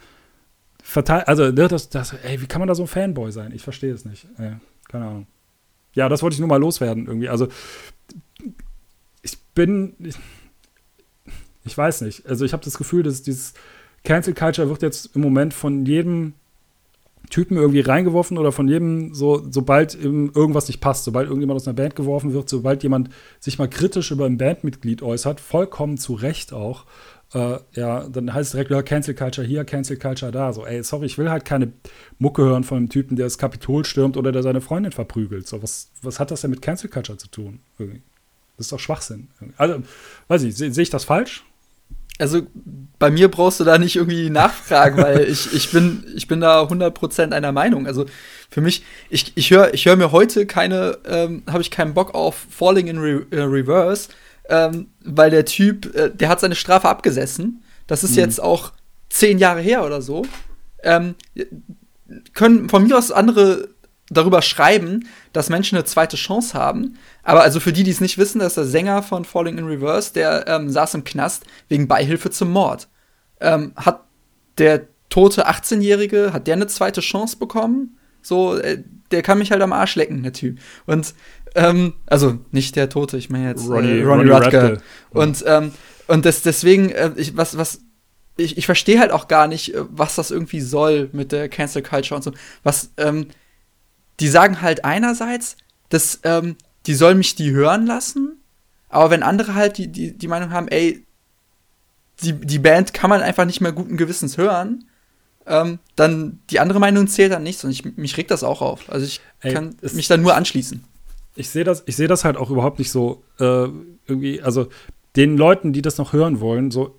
Speaker 1: verteilt, also ne, das, das, ey, wie kann man da so ein Fanboy sein? Ich verstehe es nicht. Ey, keine Ahnung. Ja, das wollte ich nur mal loswerden irgendwie. Also ich bin, ich, ich weiß nicht. Also ich habe das Gefühl, dass dieses Cancel Culture wird jetzt im Moment von jedem Typen irgendwie reingeworfen oder von jedem, so, sobald irgendwas nicht passt, sobald irgendjemand aus einer Band geworfen wird, sobald jemand sich mal kritisch über ein Bandmitglied äußert, vollkommen zu Recht auch, äh, ja, dann heißt es direkt, ja, Cancel Culture hier, Cancel Culture da. So, ey, sorry, ich will halt keine Mucke hören von einem Typen, der das Kapitol stürmt oder der seine Freundin verprügelt. So, was, was hat das denn mit Cancel Culture zu tun? Irgendwie? Das ist doch Schwachsinn. Also, weiß ich, sehe seh ich das falsch?
Speaker 2: Also bei mir brauchst du da nicht irgendwie nachfragen, weil (laughs) ich, ich, bin, ich bin da 100% einer Meinung. Also für mich, ich, ich höre ich hör mir heute keine, ähm, habe ich keinen Bock auf Falling in Re äh, Reverse, ähm, weil der Typ, äh, der hat seine Strafe abgesessen. Das ist mhm. jetzt auch zehn Jahre her oder so. Ähm, können von mir aus andere darüber schreiben, dass Menschen eine zweite Chance haben. Aber also für die, die es nicht wissen, das ist der Sänger von Falling in Reverse, der ähm, saß im Knast wegen Beihilfe zum Mord. Ähm, hat der tote 18-Jährige, hat der eine zweite Chance bekommen? So, äh, der kann mich halt am Arsch lecken, der Typ. Und, ähm, also nicht der Tote, ich meine jetzt
Speaker 1: Ronnie,
Speaker 2: äh,
Speaker 1: Ronnie, Ronnie Rutger.
Speaker 2: Und, ähm, und das, deswegen, äh, ich, was, was, ich, ich verstehe halt auch gar nicht, äh, was das irgendwie soll mit der Cancel Culture und so. Was, ähm, die sagen halt einerseits, dass ähm, die sollen mich die hören lassen, aber wenn andere halt die, die, die Meinung haben, ey, die, die Band kann man einfach nicht mehr guten Gewissens hören, ähm, dann die andere Meinung zählt dann nichts und ich, mich regt das auch auf. Also ich ey, kann mich dann nur anschließen.
Speaker 1: Ich sehe das, ich das halt auch überhaupt nicht so äh, irgendwie, also den Leuten, die das noch hören wollen, so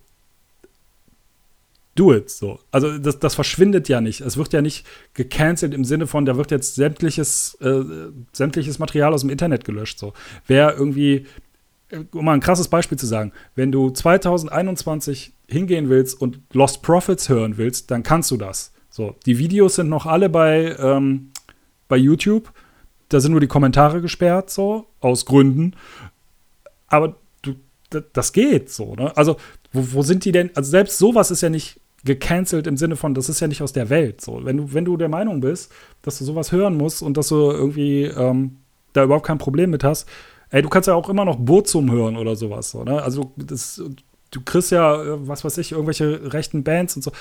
Speaker 1: do it so. Also das, das verschwindet ja nicht. Es wird ja nicht gecancelt im Sinne von, da wird jetzt sämtliches, äh, sämtliches Material aus dem Internet gelöscht. So. Wer irgendwie, äh, um mal ein krasses Beispiel zu sagen, wenn du 2021 hingehen willst und Lost Profits hören willst, dann kannst du das. So, die Videos sind noch alle bei, ähm, bei YouTube. Da sind nur die Kommentare gesperrt, so, aus Gründen. Aber du, das geht so, ne? Also, wo, wo sind die denn? Also, selbst sowas ist ja nicht gecancelt im Sinne von, das ist ja nicht aus der Welt. So, wenn du, wenn du der Meinung bist, dass du sowas hören musst und dass du irgendwie ähm, da überhaupt kein Problem mit hast, ey, du kannst ja auch immer noch Burzum hören oder sowas. So, ne? Also das, du kriegst ja, äh, was weiß ich, irgendwelche rechten Bands und so.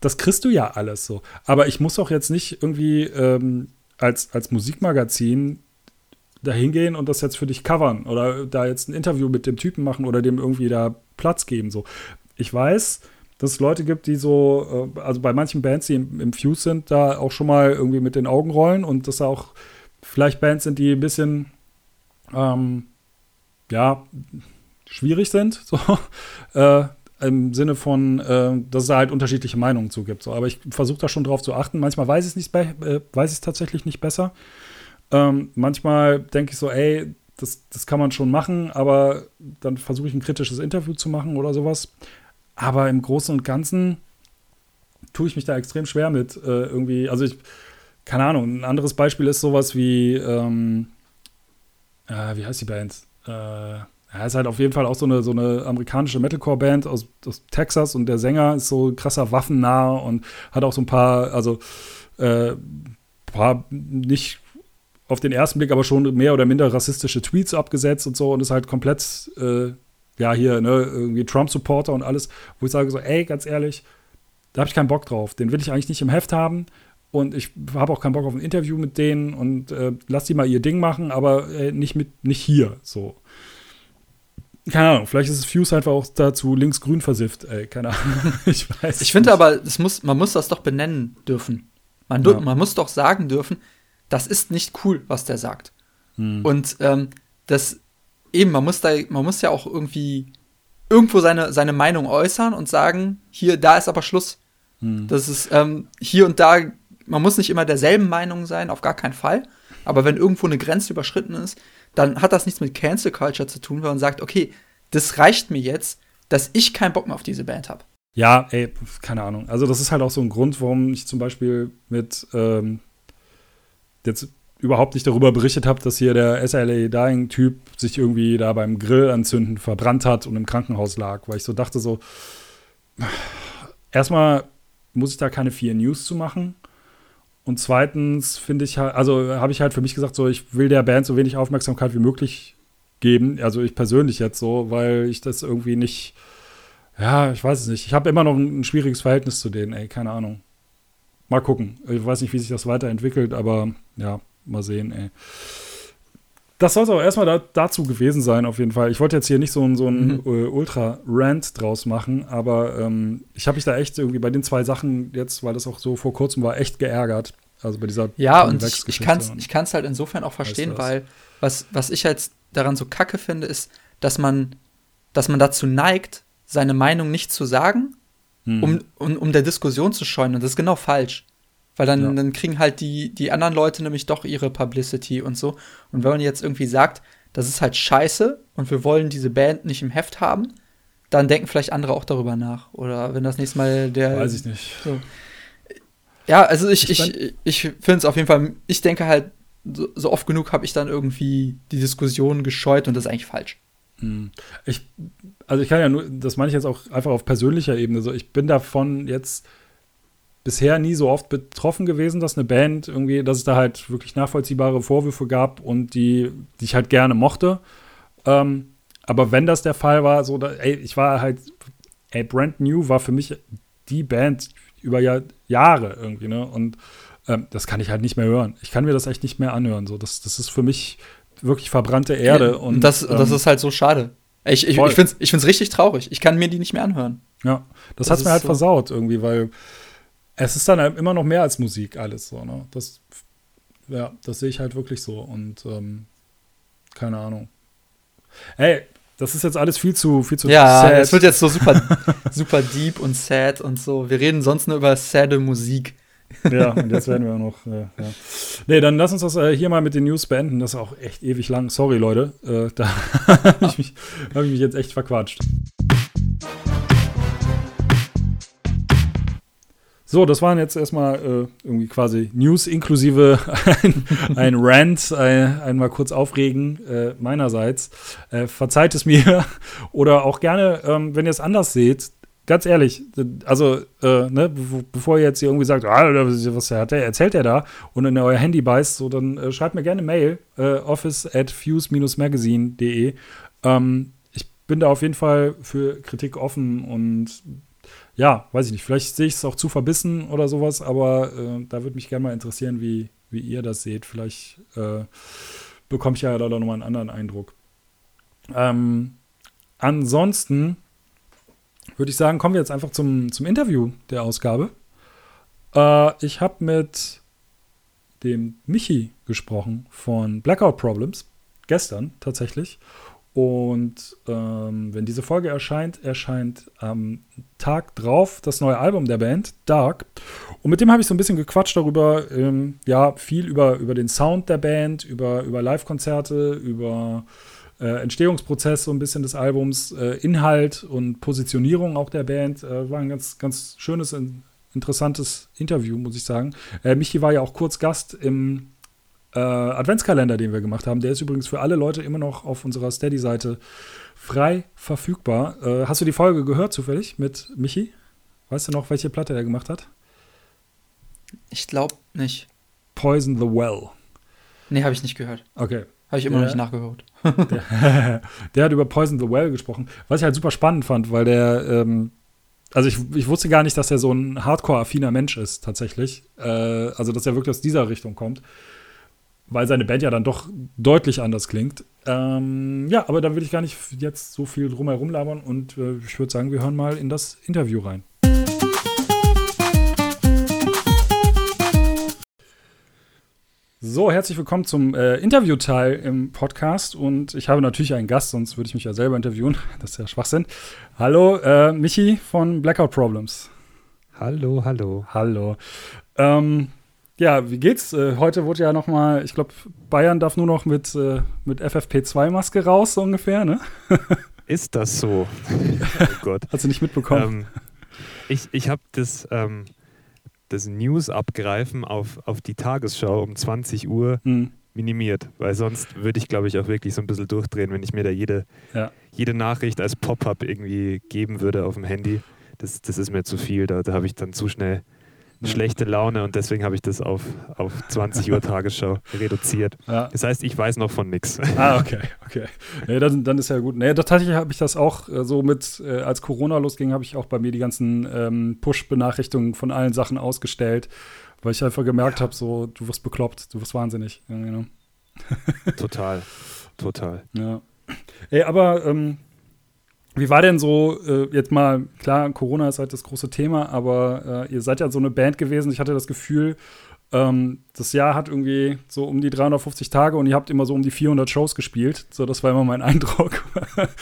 Speaker 1: Das kriegst du ja alles so. Aber ich muss auch jetzt nicht irgendwie ähm, als, als Musikmagazin da hingehen und das jetzt für dich covern oder da jetzt ein Interview mit dem Typen machen oder dem irgendwie da Platz geben. So. Ich weiß, dass es Leute gibt, die so, äh, also bei manchen Bands, die im, Fuse sind, da auch schon mal irgendwie mit den Augen rollen und dass da auch vielleicht Bands sind, die ein bisschen, ähm, ja, schwierig sind, (laughs) so, äh, im Sinne von, äh, dass es da halt unterschiedliche Meinungen zu gibt. So. Aber ich versuche da schon drauf zu achten. Manchmal weiß ich es äh, tatsächlich nicht besser. Ähm, manchmal denke ich so, ey, das, das kann man schon machen, aber dann versuche ich ein kritisches Interview zu machen oder sowas. Aber im Großen und Ganzen tue ich mich da extrem schwer mit. Äh, irgendwie, also ich, keine Ahnung, ein anderes Beispiel ist sowas wie, ähm, äh, wie heißt die Band? Äh, ja, ist halt auf jeden Fall auch so eine, so eine amerikanische Metalcore-Band aus, aus Texas und der Sänger ist so krasser waffennah und hat auch so ein paar, also äh, paar nicht auf den ersten Blick aber schon mehr oder minder rassistische Tweets abgesetzt und so und ist halt komplett äh, ja, hier, ne, irgendwie Trump-Supporter und alles, wo ich sage so, ey, ganz ehrlich, da habe ich keinen Bock drauf. Den will ich eigentlich nicht im Heft haben. Und ich habe auch keinen Bock auf ein Interview mit denen und äh, lass die mal ihr Ding machen, aber äh, nicht mit, nicht hier. So. Keine Ahnung, vielleicht ist es Fuse einfach auch dazu links-grün versifft, ey, keine Ahnung. (laughs)
Speaker 2: ich weiß. Ich finde aber, es muss, man muss das doch benennen dürfen. Man, ja. man muss doch sagen dürfen, das ist nicht cool, was der sagt. Hm. Und ähm, das eben, man muss da, man muss ja auch irgendwie irgendwo seine, seine Meinung äußern und sagen, hier, da ist aber Schluss. Hm. Das ist ähm, hier und da, man muss nicht immer derselben Meinung sein, auf gar keinen Fall. Aber wenn irgendwo eine Grenze überschritten ist, dann hat das nichts mit Cancel Culture zu tun, weil man sagt, okay, das reicht mir jetzt, dass ich keinen Bock mehr auf diese Band habe.
Speaker 1: Ja, ey, keine Ahnung. Also das ist halt auch so ein Grund, warum ich zum Beispiel mit ähm, jetzt überhaupt nicht darüber berichtet habe, dass hier der SLA Dying-Typ sich irgendwie da beim Grill anzünden verbrannt hat und im Krankenhaus lag, weil ich so dachte so, erstmal muss ich da keine vier News zu machen. Und zweitens finde ich halt, also habe ich halt für mich gesagt, so, ich will der Band so wenig Aufmerksamkeit wie möglich geben. Also ich persönlich jetzt so, weil ich das irgendwie nicht, ja, ich weiß es nicht. Ich habe immer noch ein, ein schwieriges Verhältnis zu denen, ey, keine Ahnung. Mal gucken. Ich weiß nicht, wie sich das weiterentwickelt, aber ja, mal sehen, ey. Das soll es aber erstmal da, dazu gewesen sein, auf jeden Fall. Ich wollte jetzt hier nicht so, ein, so einen mhm. äh, Ultra-Rant draus machen, aber ähm, ich habe mich da echt irgendwie bei den zwei Sachen jetzt, weil das auch so vor kurzem war, echt geärgert. Also bei dieser
Speaker 2: Ja, und ich, ich kann es ich halt insofern auch verstehen, weil was, was ich halt daran so kacke finde, ist, dass man, dass man dazu neigt, seine Meinung nicht zu sagen, hm. um, um, um der Diskussion zu scheuen. Und das ist genau falsch. Weil dann, ja. dann kriegen halt die, die anderen Leute nämlich doch ihre Publicity und so. Und wenn man jetzt irgendwie sagt, das ist halt scheiße und wir wollen diese Band nicht im Heft haben, dann denken vielleicht andere auch darüber nach. Oder wenn das nächste Mal der.
Speaker 1: Weiß ich nicht.
Speaker 2: So. Ja, also ich, ich, ich, ich finde es auf jeden Fall, ich denke halt, so, so oft genug habe ich dann irgendwie die Diskussion gescheut und das ist eigentlich falsch.
Speaker 1: Hm. Ich, also ich kann ja nur, das meine ich jetzt auch einfach auf persönlicher Ebene. So, ich bin davon jetzt bisher nie so oft betroffen gewesen, dass eine Band irgendwie, dass es da halt wirklich nachvollziehbare Vorwürfe gab und die, die ich halt gerne mochte. Ähm, aber wenn das der Fall war, so, da, ey, ich war halt, ey, Brand New war für mich die Band über Jahr, Jahre irgendwie, ne? Und ähm, das kann ich halt nicht mehr hören. Ich kann mir das echt nicht mehr anhören. So, das, das ist für mich wirklich verbrannte Erde. und
Speaker 2: das, ähm, das ist halt so schade. Ich, ich, ich finde es ich find's richtig traurig. Ich kann mir die nicht mehr anhören.
Speaker 1: Ja, das, das hat mir halt so versaut irgendwie, weil es ist dann halt immer noch mehr als Musik alles so, ne? Das, ja, das sehe ich halt wirklich so und ähm, keine Ahnung. Ey, das ist jetzt alles viel zu, viel zu
Speaker 2: Ja, sad. es wird jetzt so super, (laughs) super deep und sad und so. Wir reden sonst nur über sade Musik. (laughs)
Speaker 1: Ja, und jetzt werden wir noch. Äh, ja. Nee, dann lass uns das äh, hier mal mit den News beenden. Das ist auch echt ewig lang. Sorry, Leute. Äh, da (laughs) habe ich, mich, hab ich mich jetzt echt verquatscht. So, das waren jetzt erstmal äh, irgendwie quasi News inklusive ein, ein Rant, ein, einmal kurz aufregen äh, meinerseits. Äh, verzeiht es mir (laughs) oder auch gerne, ähm, wenn ihr es anders seht. Ganz ehrlich, also, äh, ne, bevor ihr jetzt hier irgendwie sagt, ah, was hat der, erzählt der da und in euer Handy beißt, so, dann äh, schreibt mir gerne Mail, äh, office at fuse-magazine.de. Ähm, ich bin da auf jeden Fall für Kritik offen und ja, weiß ich nicht, vielleicht sehe ich es auch zu verbissen oder sowas, aber äh, da würde mich gerne mal interessieren, wie, wie ihr das seht. Vielleicht äh, bekomme ich ja da nochmal einen anderen Eindruck. Ähm, ansonsten würde ich sagen, kommen wir jetzt einfach zum, zum Interview der Ausgabe. Äh, ich habe mit dem Michi gesprochen von Blackout Problems, gestern tatsächlich. Und ähm, wenn diese Folge erscheint, erscheint am Tag drauf das neue Album der Band, Dark. Und mit dem habe ich so ein bisschen gequatscht darüber, ähm, ja, viel über, über den Sound der Band, über, über Live-Konzerte, über äh, Entstehungsprozess so ein bisschen des Albums, äh, Inhalt und Positionierung auch der Band. Äh, war ein ganz, ganz schönes, interessantes Interview, muss ich sagen. Äh, Michi war ja auch kurz Gast im äh, Adventskalender, den wir gemacht haben. Der ist übrigens für alle Leute immer noch auf unserer Steady-Seite frei verfügbar. Äh, hast du die Folge gehört zufällig mit Michi? Weißt du noch, welche Platte er gemacht hat?
Speaker 2: Ich glaube nicht.
Speaker 1: Poison the Well.
Speaker 2: Nee, habe ich nicht gehört.
Speaker 1: Okay.
Speaker 2: Habe ich immer der, noch nicht nachgehört.
Speaker 1: der, (laughs) der, hat über Poison the Well gesprochen, was ich halt super spannend fand, weil der, ähm, also ich, ich wusste gar nicht, dass er so ein hardcore-affiner Mensch ist, tatsächlich. Äh, also, dass er wirklich aus dieser Richtung kommt weil seine Band ja dann doch deutlich anders klingt. Ähm, ja, aber da will ich gar nicht jetzt so viel drumherum labern und äh, ich würde sagen, wir hören mal in das Interview rein. So, herzlich willkommen zum äh, Interviewteil im Podcast und ich habe natürlich einen Gast, sonst würde ich mich ja selber interviewen. (laughs) Das ist ja Schwachsinn. Hallo, äh, Michi von Blackout Problems.
Speaker 3: Hallo, hallo.
Speaker 1: Hallo. Ähm, ja, wie geht's? Äh, heute wurde ja noch mal, ich glaube, Bayern darf nur noch mit, äh, mit FFP2-Maske raus, so ungefähr, ne? (laughs)
Speaker 3: Ist das so? (laughs) oh
Speaker 1: Gott. Hast du nicht mitbekommen? Ähm,
Speaker 3: ich ich habe das, ähm, das News-Abgreifen auf, auf die Tagesschau um 20 Uhr hm. minimiert, weil sonst würde ich, glaube ich, auch wirklich so ein bisschen durchdrehen, wenn ich mir da jede, ja. jede Nachricht als Pop-up irgendwie geben würde auf dem Handy. Das, das ist mir zu viel, da, da habe ich dann zu schnell schlechte Laune und deswegen habe ich das auf, auf 20 Uhr (laughs) Tagesschau reduziert. Ja. Das heißt, ich weiß noch von nichts.
Speaker 1: Ah, okay, okay. Nee, dann, dann ist ja gut. Nee, tatsächlich habe ich das auch äh, so mit, äh, als Corona losging, habe ich auch bei mir die ganzen ähm, Push-Benachrichtigungen von allen Sachen ausgestellt, weil ich einfach gemerkt ja. habe, so, du wirst bekloppt, du wirst wahnsinnig. Ja, genau.
Speaker 3: Total, total. (laughs)
Speaker 1: Ja. Ey, aber ähm, wie war denn so, äh, jetzt mal, klar, Corona ist halt das große Thema, aber äh, ihr seid ja so eine Band gewesen. Ich hatte das Gefühl, ähm, das Jahr hat irgendwie so um die 350 Tage und ihr habt immer so um die 400 Shows gespielt. So, das war immer mein (laughs) Eindruck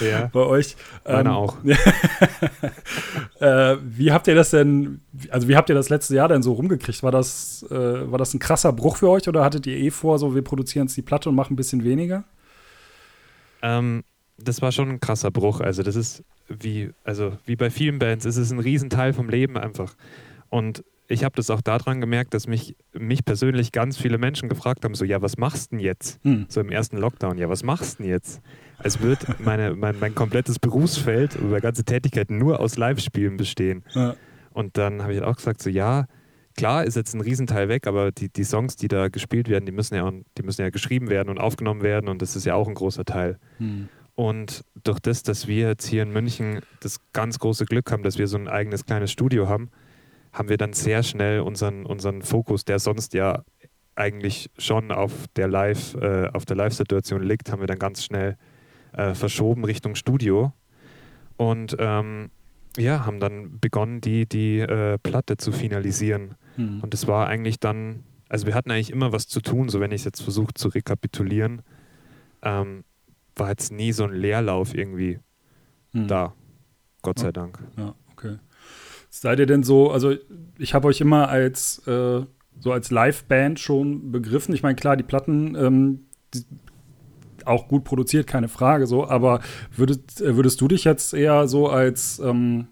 Speaker 1: ja. bei euch.
Speaker 3: Meine ähm, auch. (laughs)
Speaker 1: äh, wie habt ihr das denn, also wie habt ihr das letzte Jahr denn so rumgekriegt? War das, äh, war das ein krasser Bruch für euch oder hattet ihr eh vor, so wir produzieren jetzt die Platte und machen ein bisschen weniger?
Speaker 3: Ähm, das war schon ein krasser Bruch. Also das ist wie, also wie bei vielen Bands, es ist ein Riesenteil vom Leben einfach. Und ich habe das auch daran gemerkt, dass mich, mich persönlich ganz viele Menschen gefragt haben: so, ja, was machst du denn jetzt? Hm. So im ersten Lockdown, ja, was machst du denn jetzt? Als würde (laughs) meine, mein, mein komplettes Berufsfeld oder meine ganze Tätigkeit nur aus Live-Spielen bestehen. Ja. Und dann habe ich halt auch gesagt: so, ja, klar ist jetzt ein Riesenteil weg, aber die, die Songs, die da gespielt werden, die müssen ja, die müssen ja geschrieben werden und aufgenommen werden und das ist ja auch ein großer Teil. Hm. Und durch das, dass wir jetzt hier in München das ganz große Glück haben, dass wir so ein eigenes kleines Studio haben, haben wir dann sehr schnell unseren, unseren Fokus, der sonst ja eigentlich schon auf der Live, äh, auf der Live-Situation liegt, haben wir dann ganz schnell äh, verschoben Richtung Studio. Und ähm, ja, haben dann begonnen, die, die äh, Platte zu finalisieren. Hm. Und es war eigentlich dann, also wir hatten eigentlich immer was zu tun, so wenn ich es jetzt versuche zu rekapitulieren, ähm, war jetzt nie so ein Leerlauf irgendwie hm. da. Gott sei Dank.
Speaker 1: Ja, okay. Seid ihr denn so, also ich habe euch immer als äh, so als Live-Band schon begriffen. Ich meine, klar, die Platten ähm, die, auch gut produziert, keine Frage, so, aber würdet, äh, würdest du dich jetzt eher so als, ähm,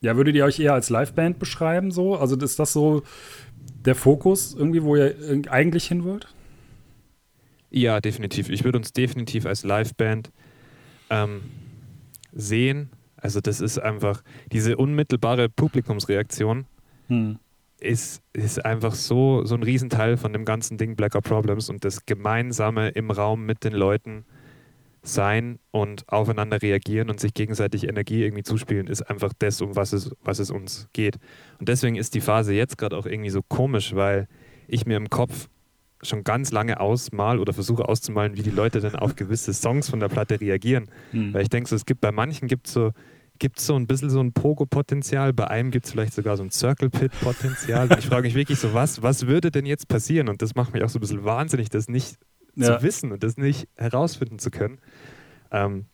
Speaker 1: ja, würdet ihr euch eher als Live-Band beschreiben, so? Also ist das so der Fokus irgendwie, wo ihr eigentlich hin wollt?
Speaker 3: Ja, definitiv. Ich würde uns definitiv als Live-Band ähm, sehen also das ist einfach, diese unmittelbare Publikumsreaktion hm. ist, ist einfach so, so ein Riesenteil von dem ganzen Ding Blacker Problems und das Gemeinsame im Raum mit den Leuten sein und aufeinander reagieren und sich gegenseitig Energie irgendwie zuspielen, ist einfach das, um was es, was es uns geht. Und deswegen ist die Phase jetzt gerade auch irgendwie so komisch, weil ich mir im Kopf schon ganz lange ausmal oder versuche auszumalen, wie die Leute dann auf gewisse Songs von der Platte reagieren. Mhm. Weil ich denke, so, es gibt bei manchen gibt so gibt es so ein bisschen so ein Pogo-Potenzial, bei einem gibt es vielleicht sogar so ein Circle-Pit-Potenzial. ich frage mich wirklich so, was, was würde denn jetzt passieren? Und das macht mich auch so ein bisschen wahnsinnig, das nicht ja. zu wissen und das nicht herausfinden zu können. Ähm,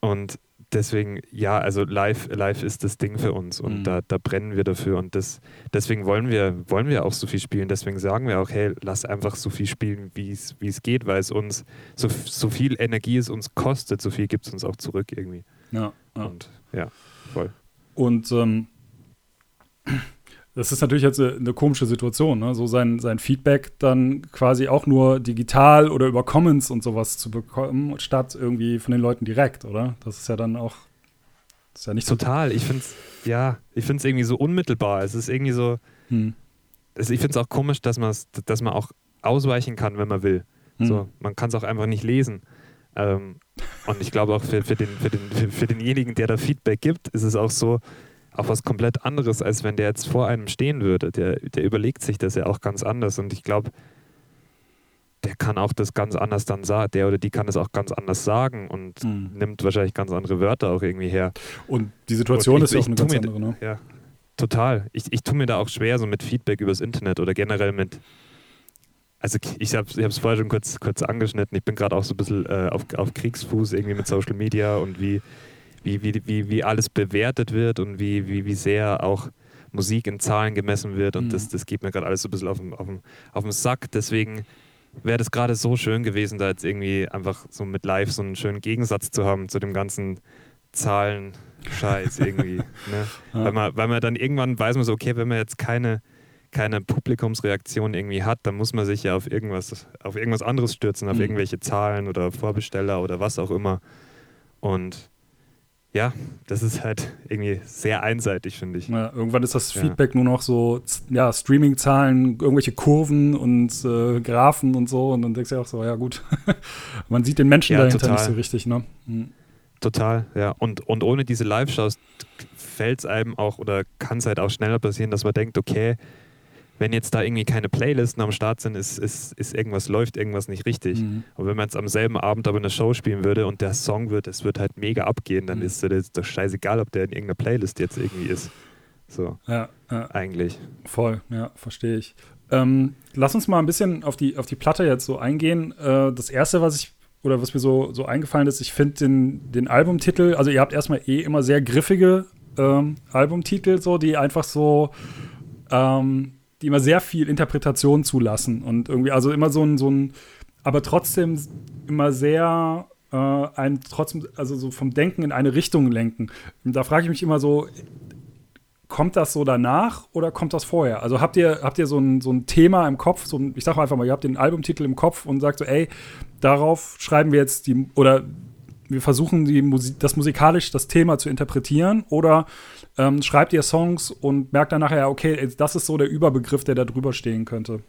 Speaker 3: und deswegen, ja, also live, live ist das Ding für uns und mhm. da, da brennen wir dafür und das, deswegen wollen wir, wollen wir auch so viel spielen. Deswegen sagen wir auch, hey, lass einfach so viel spielen, wie es geht, weil es uns, so, so viel Energie es uns kostet, so viel gibt es uns auch zurück irgendwie.
Speaker 1: Ja, ja.
Speaker 3: Und ja, voll.
Speaker 1: Und ähm, das ist natürlich jetzt eine, komische Situation, ne? so sein, sein Feedback dann quasi auch nur digital oder über Comments und sowas zu bekommen, statt irgendwie von den Leuten direkt, oder? Das ist ja dann auch, ist ja nicht
Speaker 3: Total, so ich finde es, ja, ich finde es irgendwie so unmittelbar. Es ist irgendwie so, hm. es, ich finde es auch komisch, dass, dass man auch ausweichen kann, wenn man will. Hm. So, man kann es auch einfach nicht lesen. Ähm, und ich glaube auch für, für, den, für, den, für, für denjenigen, der da Feedback gibt, ist es auch so, auch was komplett anderes, als wenn der jetzt vor einem stehen würde. Der, der überlegt sich das ja auch ganz anders. Und ich glaube, der kann auch das ganz anders dann sagen, der oder die kann es auch ganz anders sagen und mhm. nimmt wahrscheinlich ganz andere Wörter auch irgendwie her.
Speaker 1: Und die Situation und ich, ist auch eine ganz andere, ne?
Speaker 3: Ja, total. Ich, ich tue mir da auch schwer so mit Feedback übers Internet oder generell mit, also ich habe es vorher schon kurz, kurz angeschnitten, ich bin gerade auch so ein bisschen äh, auf, auf Kriegsfuß irgendwie mit Social Media und wie, wie, wie, wie, wie alles bewertet wird und wie, wie, wie sehr auch Musik in Zahlen gemessen wird und mhm. das, das geht mir gerade alles so ein bisschen auf dem, auf Sack. Deswegen wäre das gerade so schön gewesen, da jetzt irgendwie einfach so mit Live so einen schönen Gegensatz zu haben zu dem ganzen Zahlen-Scheiß irgendwie. (laughs) ne? ja. weil, man, weil man dann irgendwann weiß man so, okay, wenn man jetzt keine keine Publikumsreaktion irgendwie hat, dann muss man sich ja auf irgendwas, auf irgendwas anderes stürzen, auf mhm. irgendwelche Zahlen oder Vorbesteller oder was auch immer. Und ja, das ist halt irgendwie sehr einseitig, finde ich.
Speaker 1: Ja, irgendwann ist das Feedback ja. nur noch so, ja, Streaming-Zahlen, irgendwelche Kurven und äh, Graphen und so. Und dann denkst du ja auch so, ja gut, (laughs) man sieht den Menschen ja, dahinter total. nicht so richtig, ne? Mhm.
Speaker 3: Total, ja. Und, und ohne diese Live-Shows fällt es einem auch oder kann es halt auch schneller passieren, dass man denkt, okay, wenn jetzt da irgendwie keine Playlisten am Start sind, ist, ist, ist irgendwas, läuft irgendwas nicht richtig. Mhm. Und wenn man jetzt am selben Abend aber eine Show spielen würde und der Song wird, es wird halt mega abgehen, dann mhm. ist es doch scheißegal, ob der in irgendeiner Playlist jetzt irgendwie ist. So.
Speaker 1: Ja, ja.
Speaker 3: Eigentlich.
Speaker 1: Voll, ja, verstehe ich. Ähm, lass uns mal ein bisschen auf die, auf die Platte jetzt so eingehen. Äh, das erste, was ich oder was mir so, so eingefallen ist, ich finde den, den Albumtitel, also ihr habt erstmal eh immer sehr griffige ähm, Albumtitel, so, die einfach so, ähm, die immer sehr viel Interpretation zulassen und irgendwie, also immer so ein, so ein, aber trotzdem immer sehr äh, ein trotzdem, also so vom Denken in eine Richtung lenken. Und da frage ich mich immer so, kommt das so danach oder kommt das vorher? Also habt ihr, habt ihr so ein, so ein Thema im Kopf, so ein, ich sag mal einfach mal, ihr habt den Albumtitel im Kopf und sagt so, ey, darauf schreiben wir jetzt die, oder wir versuchen die Musik, das musikalisch das Thema zu interpretieren oder ähm, schreibt ihr Songs und merkt dann nachher, okay, das ist so der Überbegriff, der da drüber stehen könnte.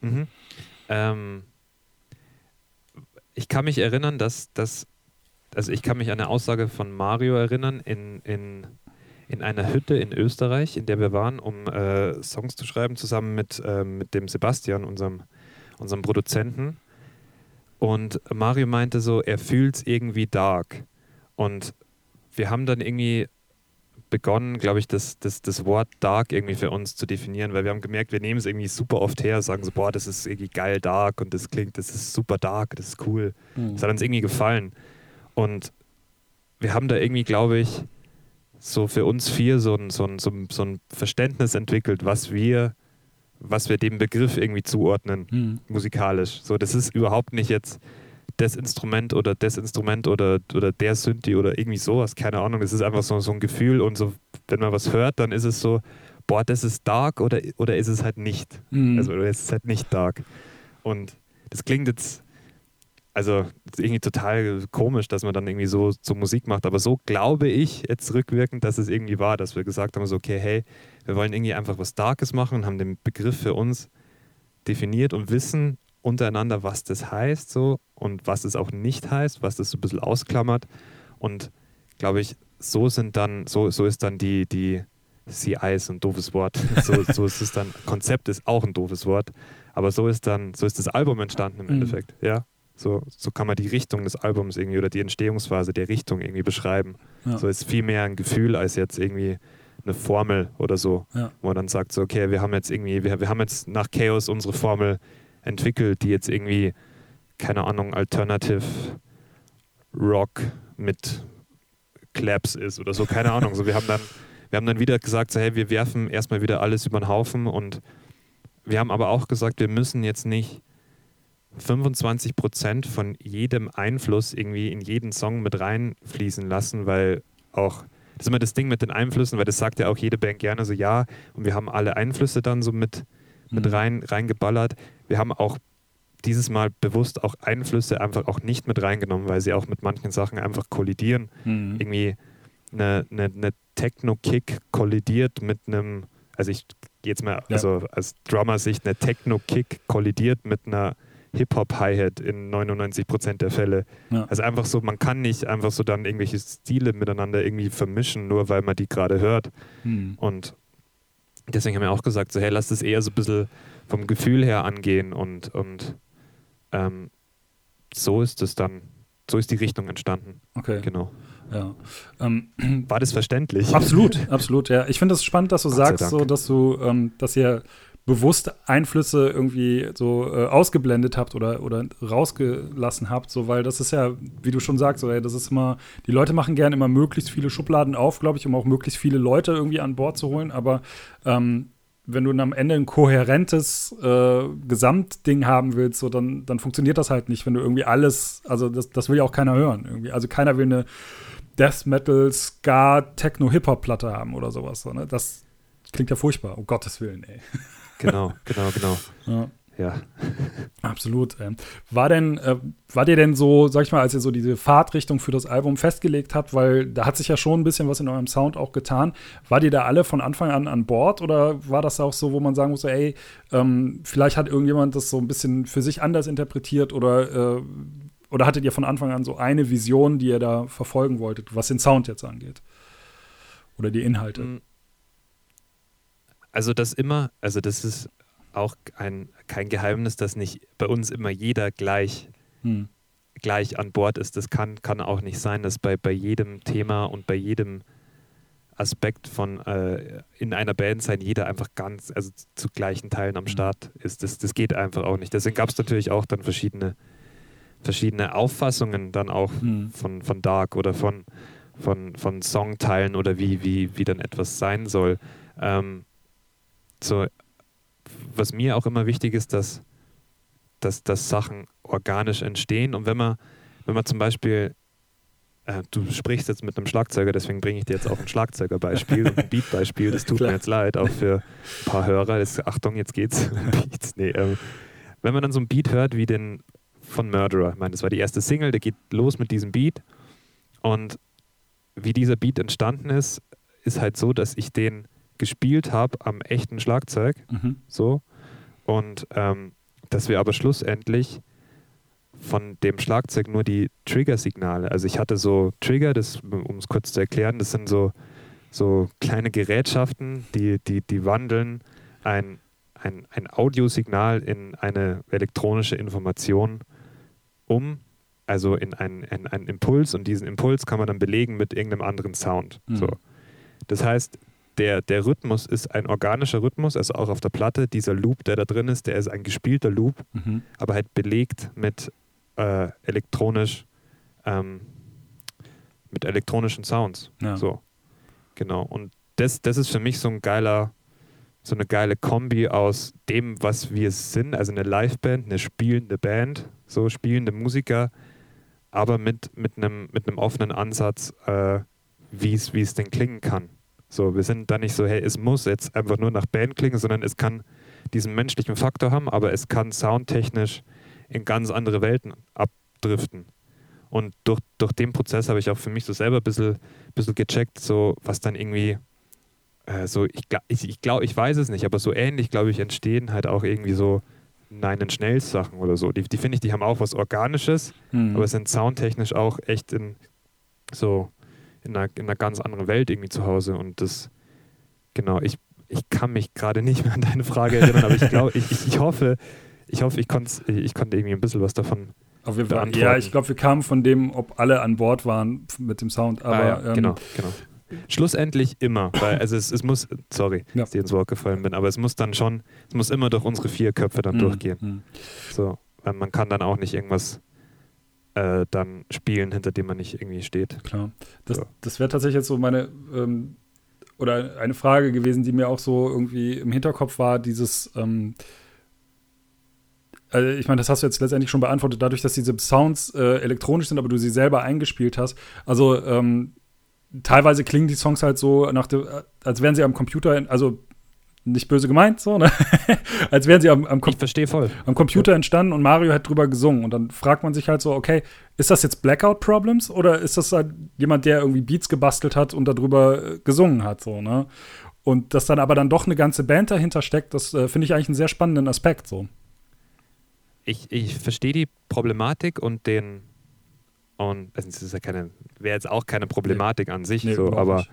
Speaker 3: Mhm. Ähm, ich kann mich erinnern, dass das, also ich kann mich an eine Aussage von Mario erinnern in, in, in einer Hütte in Österreich, in der wir waren, um äh, Songs zu schreiben, zusammen mit, äh, mit dem Sebastian, unserem, unserem Produzenten. Und Mario meinte so, er fühlt es irgendwie dark. Und wir haben dann irgendwie begonnen, glaube ich, das, das, das Wort dark irgendwie für uns zu definieren, weil wir haben gemerkt, wir nehmen es irgendwie super oft her, sagen so, boah, das ist irgendwie geil dark und das klingt, das ist super dark, das ist cool. Mhm. Das hat uns irgendwie gefallen. Und wir haben da irgendwie, glaube ich, so für uns vier so ein, so ein, so ein, so ein Verständnis entwickelt, was wir was wir dem Begriff irgendwie zuordnen, mhm. musikalisch. So, das ist überhaupt nicht jetzt das Instrument oder das Instrument oder, oder der Synthi oder irgendwie sowas, keine Ahnung. Das ist einfach so, so ein Gefühl und so, wenn man was hört, dann ist es so, boah, das ist dark oder, oder ist es halt nicht. Mhm. Also, oder ist es halt nicht dark. Und das klingt jetzt also irgendwie total komisch, dass man dann irgendwie so, so Musik macht. Aber so glaube ich jetzt rückwirkend, dass es irgendwie war, dass wir gesagt haben, so, okay, hey, wir wollen irgendwie einfach was Starkes machen und haben den Begriff für uns definiert und wissen untereinander, was das heißt so und was es auch nicht heißt, was das so ein bisschen ausklammert. Und glaube ich, so sind dann, so, so ist dann die, die CI ist ein doofes Wort. (laughs) So, so ist es dann, Konzept ist auch ein doofes Wort. Aber so ist dann, so ist das Album entstanden im mhm. Endeffekt, ja. So, so kann man die Richtung des Albums irgendwie oder die Entstehungsphase der Richtung irgendwie beschreiben. Ja. So ist viel mehr ein Gefühl als jetzt irgendwie eine Formel oder so, ja. wo man dann sagt, so, okay, wir haben jetzt irgendwie, wir, wir haben jetzt nach Chaos unsere Formel entwickelt, die jetzt irgendwie, keine Ahnung, Alternative Rock mit Claps ist oder so, keine Ahnung. So, wir haben dann, wir haben dann wieder gesagt, so, hey, wir werfen erstmal wieder alles über den Haufen und wir haben aber auch gesagt, wir müssen jetzt nicht 25 Prozent von jedem Einfluss irgendwie in jeden Song mit reinfließen lassen, weil auch, das ist immer das Ding mit den Einflüssen, weil das sagt ja auch jede Band gerne so, ja, und wir haben alle Einflüsse dann so mit, mit mhm. rein, reingeballert. Wir haben auch dieses Mal bewusst auch Einflüsse einfach auch nicht mit reingenommen, weil sie auch mit manchen Sachen einfach kollidieren. Mhm. Irgendwie eine, eine, eine Techno-Kick kollidiert mit einem, also ich gehe jetzt mal, ja. also als Drummer-Sicht, eine Techno-Kick kollidiert mit einer Hip-Hop-Hi-Hat in 99% der Fälle. Ja. Also einfach so, man kann nicht einfach so dann irgendwelche Stile miteinander irgendwie vermischen, nur weil man die gerade hört. Hm. Und deswegen haben wir auch gesagt, so hey, lass das eher so ein bisschen vom Gefühl her angehen und, und ähm, so ist es dann, so ist die Richtung entstanden.
Speaker 1: Okay.
Speaker 3: Genau.
Speaker 1: Ja.
Speaker 3: Ähm, War das verständlich?
Speaker 1: Absolut, (laughs) absolut, ja. Ich finde es das spannend, dass du sagst, so, dass du, ähm, dass ihr bewusst Einflüsse irgendwie so äh, ausgeblendet habt oder, oder rausgelassen habt, so weil das ist ja, wie du schon sagst, so, ey, das ist immer, die Leute machen gerne immer möglichst viele Schubladen auf, glaube ich, um auch möglichst viele Leute irgendwie an Bord zu holen, aber ähm, wenn du am Ende ein kohärentes äh, Gesamtding haben willst, so dann, dann funktioniert das halt nicht, wenn du irgendwie alles, also das, das will ja auch keiner hören irgendwie. Also keiner will eine Death Metal, Ska, Techno, Hip-Hop-Platte haben oder sowas. So, ne? Das klingt ja furchtbar, um Gottes Willen, ey. (laughs)
Speaker 3: Genau, genau, genau.
Speaker 1: Ja. Ja. Absolut. Ähm. War denn, äh, war dir denn so, sag ich mal, als ihr so diese Fahrtrichtung für das Album festgelegt habt, weil da hat sich ja schon ein bisschen was in eurem Sound auch getan, war dir da alle von Anfang an an Bord oder war das auch so, wo man sagen muss, ey, ähm, vielleicht hat irgendjemand das so ein bisschen für sich anders interpretiert oder, äh, oder hattet ihr von Anfang an so eine Vision, die ihr da verfolgen wolltet, was den Sound jetzt angeht? Oder die Inhalte? Mhm.
Speaker 3: Also das immer, also das ist auch ein, kein Geheimnis, dass nicht bei uns immer jeder gleich, hm. gleich an Bord ist. Das kann, kann auch nicht sein, dass bei, bei jedem Thema und bei jedem Aspekt von äh, in einer Band sein, jeder einfach ganz, also zu gleichen Teilen am mhm. Start ist. Das, das geht einfach auch nicht. Deswegen gab es natürlich auch dann verschiedene, verschiedene Auffassungen dann auch mhm. von, von Dark oder von, von, von Songteilen oder wie, wie, wie dann etwas sein soll. Ähm, so, was mir auch immer wichtig ist, dass, dass, dass Sachen organisch entstehen und wenn man, wenn man zum Beispiel äh, du sprichst jetzt mit einem Schlagzeuger, deswegen bringe ich dir jetzt auch ein Schlagzeugerbeispiel und ein (laughs) Beatbeispiel. Das tut Klar. mir jetzt leid, auch für ein paar Hörer. Das, Achtung, jetzt geht's. (laughs) Nee, ähm, wenn man dann so ein Beat hört wie den von Murderer, ich meine, das war die erste Single, der geht los mit diesem Beat und wie dieser Beat entstanden ist, ist halt so, dass ich den gespielt habe am echten Schlagzeug, mhm. so und ähm, dass wir aber schlussendlich von dem Schlagzeug nur die Trigger-Signale. Also ich hatte so Trigger, um es kurz zu erklären, das sind so, so kleine Gerätschaften, die, die, die wandeln ein, ein, ein Audiosignal in eine elektronische Information um, also in einen, in einen Impuls und diesen Impuls kann man dann belegen mit irgendeinem anderen Sound. Mhm. So. Das heißt, der, der Rhythmus ist ein organischer Rhythmus, also auch auf der Platte. Dieser Loop, der da drin ist, der ist ein gespielter Loop, mhm. aber halt belegt mit äh, elektronisch, ähm, mit elektronischen Sounds. Ja. So. Genau. Und das, das ist für mich so ein geiler, so eine geile Kombi aus dem, was wir sind, also eine Liveband, eine spielende Band, so spielende Musiker, aber mit, mit, einem, mit einem offenen Ansatz, äh, wie es denn klingen kann. So, wir sind da nicht so, hey, es muss jetzt einfach nur nach Band klingen, sondern es kann diesen menschlichen Faktor haben, aber es kann soundtechnisch in ganz andere Welten abdriften. Und durch, durch den Prozess habe ich auch für mich so selber ein bisschen, bisschen gecheckt, so was dann irgendwie, äh, so ich, ich, ich glaube, ich weiß es nicht, aber so ähnlich, glaube ich, entstehen halt auch irgendwie so Nein Schnells Sachen oder so. Die, die finde ich, die haben auch was Organisches, mhm. aber sind soundtechnisch auch echt in so in einer, in einer ganz anderen Welt irgendwie zu Hause. Und das, genau, ich, ich kann mich gerade nicht mehr an deine Frage erinnern, aber ich (laughs) glaube, ich, ich, ich hoffe, ich hoffe, ich, ich konnte irgendwie ein bisschen was davon
Speaker 1: Auf jeden Fall. Ja, ich glaube, wir kamen von dem, ob alle an Bord waren mit dem Sound. Aber, ah,
Speaker 3: ja, ähm, genau, genau. Schlussendlich immer, weil also es, es muss, sorry, ja. dass ich ins Wort gefallen bin, aber es muss dann schon, es muss immer durch unsere vier Köpfe dann mhm. durchgehen. Mhm. So, weil man kann dann auch nicht irgendwas äh, dann spielen, hinter dem man nicht irgendwie steht.
Speaker 1: Klar. Das, so. das wäre tatsächlich jetzt so meine ähm, oder eine Frage gewesen, die mir auch so irgendwie im Hinterkopf war, dieses ähm, also ich meine, das hast du jetzt letztendlich schon beantwortet, dadurch, dass diese Sounds äh, elektronisch sind, aber du sie selber eingespielt hast. Also ähm, teilweise klingen die Songs halt so, nach de, als wären sie am Computer, also nicht böse gemeint, so, ne? (laughs) als wären sie am, am, am Computer entstanden und Mario hat drüber gesungen. Und dann fragt man sich halt so, okay, ist das jetzt Blackout-Problems oder ist das halt jemand, der irgendwie Beats gebastelt hat und darüber äh, gesungen hat, so, ne? Und dass dann aber dann doch eine ganze Band dahinter steckt, das äh, finde ich eigentlich einen sehr spannenden Aspekt, so
Speaker 3: ich, ich verstehe die Problematik und den und also es ist ja keine, wäre jetzt auch keine Problematik nee. an sich, nee, so, aber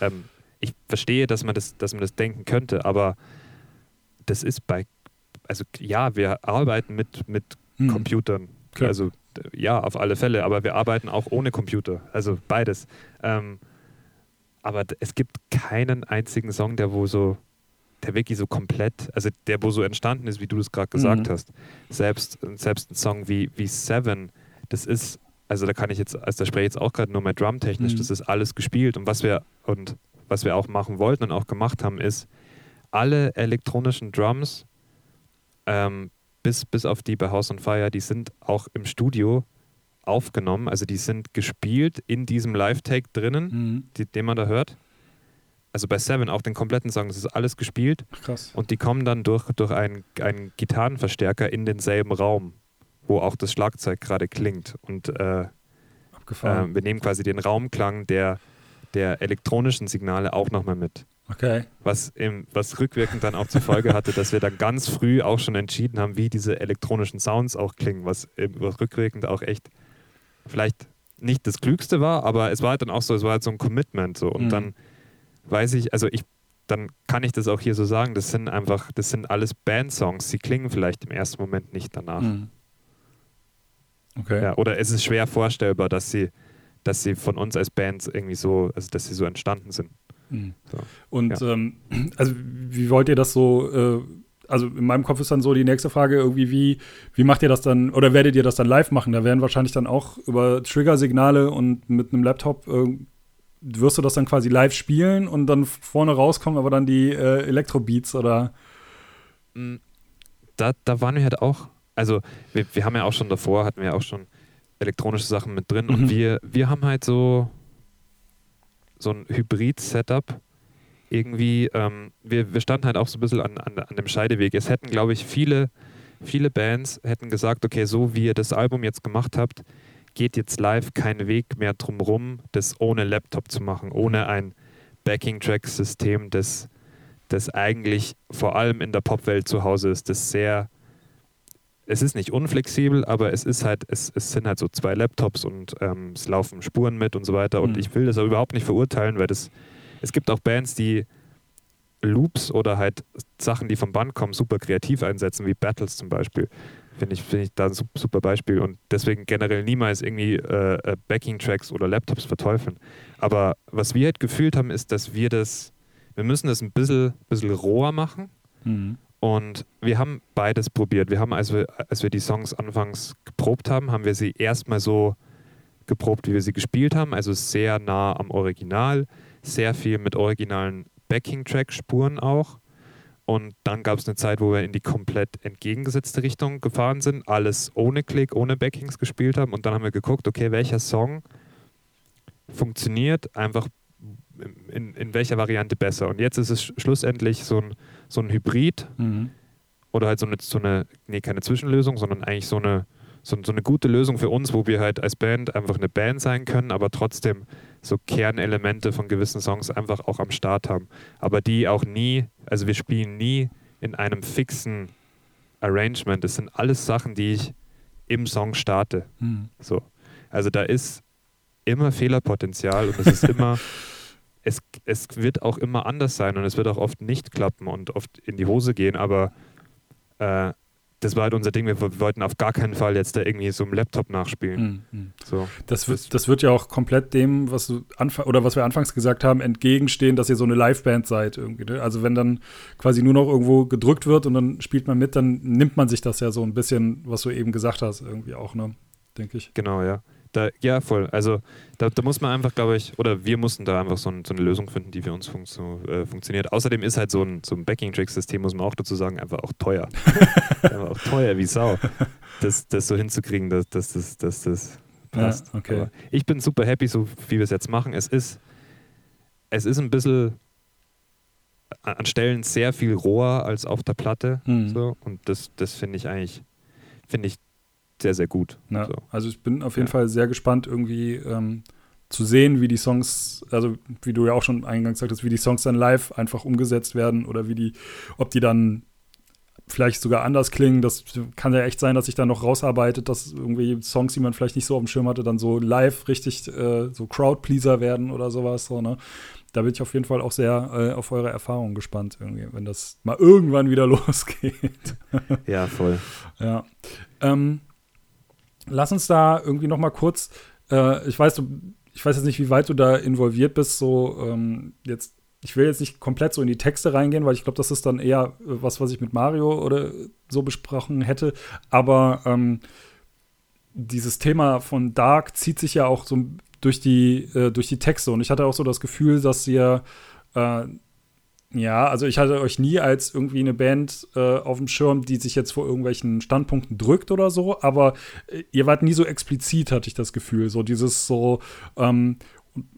Speaker 3: ähm, ich verstehe, dass man das, dass man das denken könnte, aber das ist bei, also ja, wir arbeiten mit, mit hm. Computern. Klar. Also ja, auf alle Fälle, aber wir arbeiten auch ohne Computer. Also beides. Ähm, aber es gibt keinen einzigen Song, der wo so der wirklich so komplett, also der, wo so entstanden ist, wie du das gerade gesagt mhm. hast. Selbst, selbst ein Song wie, wie Seven, das ist, also da kann ich jetzt, also da spreche ich jetzt auch gerade nur mal drumtechnisch, mhm. das ist alles gespielt und was wir und was wir auch machen wollten und auch gemacht haben, ist alle elektronischen Drums, ähm, bis, bis auf die bei House on Fire, die sind auch im Studio aufgenommen, also die sind gespielt in diesem Live-Take drinnen, mhm. die, den man da hört also bei Seven auch den kompletten Song, das ist alles gespielt.
Speaker 1: Krass.
Speaker 3: Und die kommen dann durch, durch einen, einen Gitarrenverstärker in denselben Raum, wo auch das Schlagzeug gerade klingt. Und äh, äh, wir nehmen quasi den Raumklang der, der elektronischen Signale auch nochmal mit.
Speaker 1: Okay.
Speaker 3: Was, im, was rückwirkend dann auch zur Folge hatte, dass wir dann ganz früh auch schon entschieden haben, wie diese elektronischen Sounds auch klingen, was, was rückwirkend auch echt vielleicht nicht das Klügste war, aber es war halt dann auch so, es war halt so ein Commitment so. Und mhm. dann weiß ich, also ich, dann kann ich das auch hier so sagen, das sind einfach, das sind alles Band-Songs, sie klingen vielleicht im ersten Moment nicht danach. Mhm. Okay. Ja, oder es ist schwer vorstellbar, dass sie, dass sie von uns als Bands irgendwie so, also dass sie so entstanden sind.
Speaker 1: Mhm. So. Und ja. ähm, also wie wollt ihr das so äh, also in meinem Kopf ist dann so die nächste Frage irgendwie, wie, wie macht ihr das dann oder werdet ihr das dann live machen? Da werden wahrscheinlich dann auch über Trigger-Signale und mit einem Laptop äh, wirst du das dann quasi live spielen und dann vorne rauskommen aber dann die äh, Elektrobeats oder?
Speaker 3: Mm, da, da waren wir halt auch, also wir, wir haben ja auch schon davor, hatten wir auch schon elektronische Sachen mit drin mhm. und wir, wir haben halt so, so ein Hybrid-Setup irgendwie, ähm, wir, wir standen halt auch so ein bisschen an, an, an dem Scheideweg. Es hätten, glaube ich, viele, viele Bands hätten gesagt, okay, so wie ihr das Album jetzt gemacht habt, geht jetzt live kein Weg mehr drum rum, das ohne Laptop zu machen, ohne ein Backing-Track-System, das, das eigentlich vor allem in der Popwelt zu Hause ist, das sehr, es ist nicht unflexibel, aber es ist halt, es, es sind halt so zwei Laptops und ähm, es laufen Spuren mit und so weiter. Und mhm. ich will das auch überhaupt nicht verurteilen, weil das es gibt auch Bands, die Loops oder halt Sachen, die vom Band kommen, super kreativ einsetzen, wie Battles zum Beispiel. Finde ich, find ich da ein super Beispiel und deswegen generell niemals irgendwie äh, äh, Backing-Tracks oder Laptops verteufeln. Aber was wir halt gefühlt haben, ist, dass wir das, wir müssen das ein bisschen, bisschen roher machen. Mhm. Und wir haben beides probiert. Wir haben, als wir, als wir die Songs anfangs geprobt haben, haben wir sie erstmal so geprobt, wie wir sie gespielt haben, also sehr nah am Original sehr viel mit originalen Backing-Track-Spuren auch. Und dann gab es eine Zeit, wo wir in die komplett entgegengesetzte Richtung gefahren sind, alles ohne Klick, ohne Backings gespielt haben. Und dann haben wir geguckt, okay, welcher Song funktioniert einfach in, in welcher Variante besser. Und jetzt ist es schlussendlich so ein, so ein Hybrid mhm. oder halt so eine, so eine, nee, keine Zwischenlösung, sondern eigentlich so eine, so, so eine gute Lösung für uns, wo wir halt als Band einfach eine Band sein können, aber trotzdem so Kernelemente von gewissen Songs einfach auch am Start haben. Aber die auch nie, also wir spielen nie in einem fixen Arrangement. Das sind alles Sachen, die ich im Song starte. Mhm. So. Also da ist immer Fehlerpotenzial und es ist immer, (laughs) es, es wird auch immer anders sein und es wird auch oft nicht klappen und oft in die Hose gehen, aber äh, das war halt unser Ding. Wir, wollten auf gar keinen Fall jetzt da irgendwie so im Laptop nachspielen. Mhm. So.
Speaker 1: Das, wird, das wird ja auch komplett dem, was du oder was wir anfangs gesagt haben, entgegenstehen, dass ihr so eine Liveband seid irgendwie. Ne? Also wenn dann quasi nur noch irgendwo gedrückt wird und dann spielt man mit, dann nimmt man sich das ja so ein bisschen, was du eben gesagt hast, irgendwie auch, ne? Denke ich.
Speaker 3: Genau, ja. Da, ja, voll. Also da, da, muss man einfach, glaube ich, oder wir mussten da einfach so, ein, so eine Lösung finden, die für uns fun so, äh, funktioniert. Außerdem ist halt so ein, so ein Backing-Track-System, muss man auch dazu sagen, einfach auch teuer. (laughs) einfach auch teuer wie Sau, das, das so hinzukriegen, dass, dass, dass, dass das passt. Ja, okay. Aber ich bin super happy, so wie wir es jetzt machen. Es ist, es ist ein bisschen an Stellen sehr viel roher als auf der Platte. Mhm. So, und das, das finde ich eigentlich, finde ich sehr, sehr gut.
Speaker 1: Ja, so. Also ich bin auf jeden ja. Fall sehr gespannt, irgendwie ähm, zu sehen, wie die Songs, also wie du ja auch schon eingangs sagtest, wie die Songs dann live einfach umgesetzt werden oder wie die, ob die dann vielleicht sogar anders klingen. Das kann ja echt sein, dass sich dann noch rausarbeitet, dass irgendwie Songs, die man vielleicht nicht so auf dem Schirm hatte, dann so live richtig äh, so Crowdpleaser werden oder sowas. So, ne? Da bin ich auf jeden Fall auch sehr äh, auf eure Erfahrungen gespannt, irgendwie, wenn das mal irgendwann wieder (laughs) losgeht.
Speaker 3: ja, voll.
Speaker 1: Ja. Ähm, lass uns da irgendwie noch mal kurz, äh, ich weiß, du, ich weiß jetzt nicht, wie weit du da involviert bist, so ähm, jetzt, ich will jetzt nicht komplett so in die Texte reingehen, weil ich glaube, das ist dann eher äh, was, was ich mit Mario oder so besprochen hätte, aber ähm, dieses Thema von Dark zieht sich ja auch so durch die, äh, durch die Texte. Und ich hatte auch so das Gefühl, dass ihr äh, ja, also ich hatte euch nie als irgendwie eine Band äh, auf dem Schirm, die sich jetzt vor irgendwelchen Standpunkten drückt oder so, aber äh, ihr wart nie so explizit, hatte ich das Gefühl. So dieses so, ähm,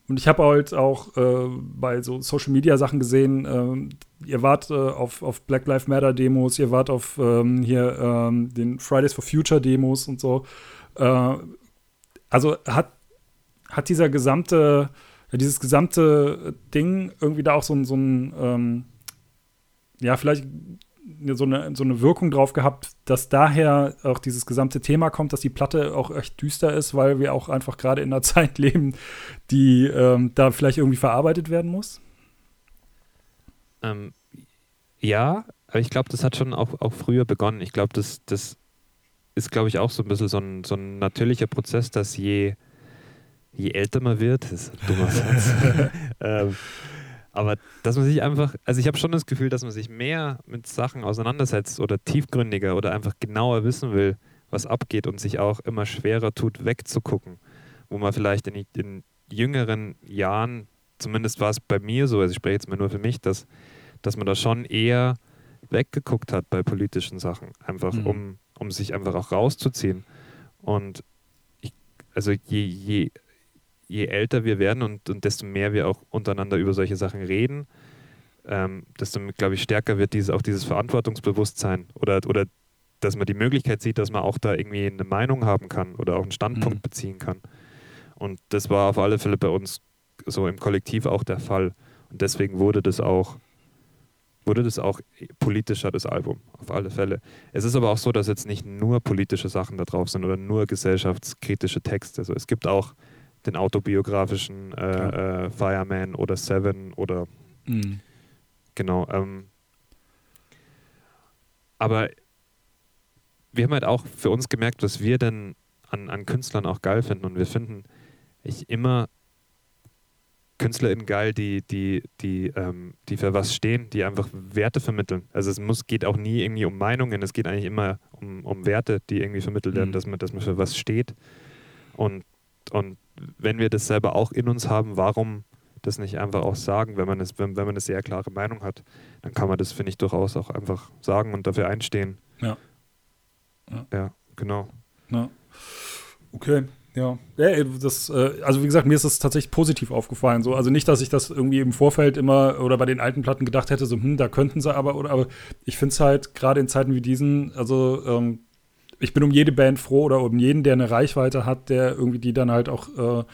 Speaker 1: und ich habe halt auch äh, bei so Social Media Sachen gesehen, ähm, ihr wart äh, auf, auf Black Lives Matter Demos, ihr wart auf ähm, hier ähm, den Fridays for Future Demos und so. Äh, also hat, hat dieser gesamte dieses gesamte Ding irgendwie da auch so, so ein, ähm, ja, vielleicht so eine, so eine Wirkung drauf gehabt, dass daher auch dieses gesamte Thema kommt, dass die Platte auch echt düster ist, weil wir auch einfach gerade in einer (laughs) Zeit leben, die ähm, da vielleicht irgendwie verarbeitet werden muss?
Speaker 3: Ähm, ja, aber ich glaube, das hat schon auch, auch früher begonnen. Ich glaube, das, das ist, glaube ich, auch so ein bisschen so ein, so ein natürlicher Prozess, dass je je älter man wird, ist ein dummer Satz, (laughs) ähm, Aber dass man sich einfach, also ich habe schon das Gefühl, dass man sich mehr mit Sachen auseinandersetzt oder tiefgründiger oder einfach genauer wissen will, was abgeht und sich auch immer schwerer tut, wegzugucken. Wo man vielleicht in, in jüngeren Jahren, zumindest war es bei mir so, also ich spreche jetzt mal nur für mich, dass, dass man da schon eher weggeguckt hat bei politischen Sachen, einfach mhm. um, um sich einfach auch rauszuziehen. Und ich, also je, je je älter wir werden und, und desto mehr wir auch untereinander über solche Sachen reden, ähm, desto, glaube ich, stärker wird dieses, auch dieses Verantwortungsbewusstsein oder, oder dass man die Möglichkeit sieht, dass man auch da irgendwie eine Meinung haben kann oder auch einen Standpunkt mhm. beziehen kann. Und das war auf alle Fälle bei uns so im Kollektiv auch der Fall. Und deswegen wurde das auch, wurde das auch politischer, das Album, auf alle Fälle. Es ist aber auch so, dass jetzt nicht nur politische Sachen da drauf sind oder nur gesellschaftskritische Texte. Also es gibt auch den autobiografischen äh, äh, Fireman oder Seven oder mhm. genau. Ähm, aber wir haben halt auch für uns gemerkt, was wir denn an, an Künstlern auch geil finden. Und wir finden ich immer KünstlerInnen geil, die, die, die, ähm, die für was stehen, die einfach Werte vermitteln. Also es muss, geht auch nie irgendwie um Meinungen, es geht eigentlich immer um, um Werte, die irgendwie vermittelt werden, mhm. dass, man, dass man für was steht. Und, und wenn wir das selber auch in uns haben, warum das nicht einfach auch sagen, wenn man, es, wenn, wenn man eine sehr klare Meinung hat, dann kann man das, finde ich, durchaus auch einfach sagen und dafür einstehen.
Speaker 1: Ja.
Speaker 3: Ja, ja genau.
Speaker 1: Ja. Okay. Ja, ja das, äh, also wie gesagt, mir ist das tatsächlich positiv aufgefallen. So. Also nicht, dass ich das irgendwie im Vorfeld immer oder bei den alten Platten gedacht hätte, so, hm, da könnten sie aber, oder, aber ich finde es halt gerade in Zeiten wie diesen, also ähm, ich bin um jede Band froh oder um jeden, der eine Reichweite hat, der irgendwie die dann halt auch äh,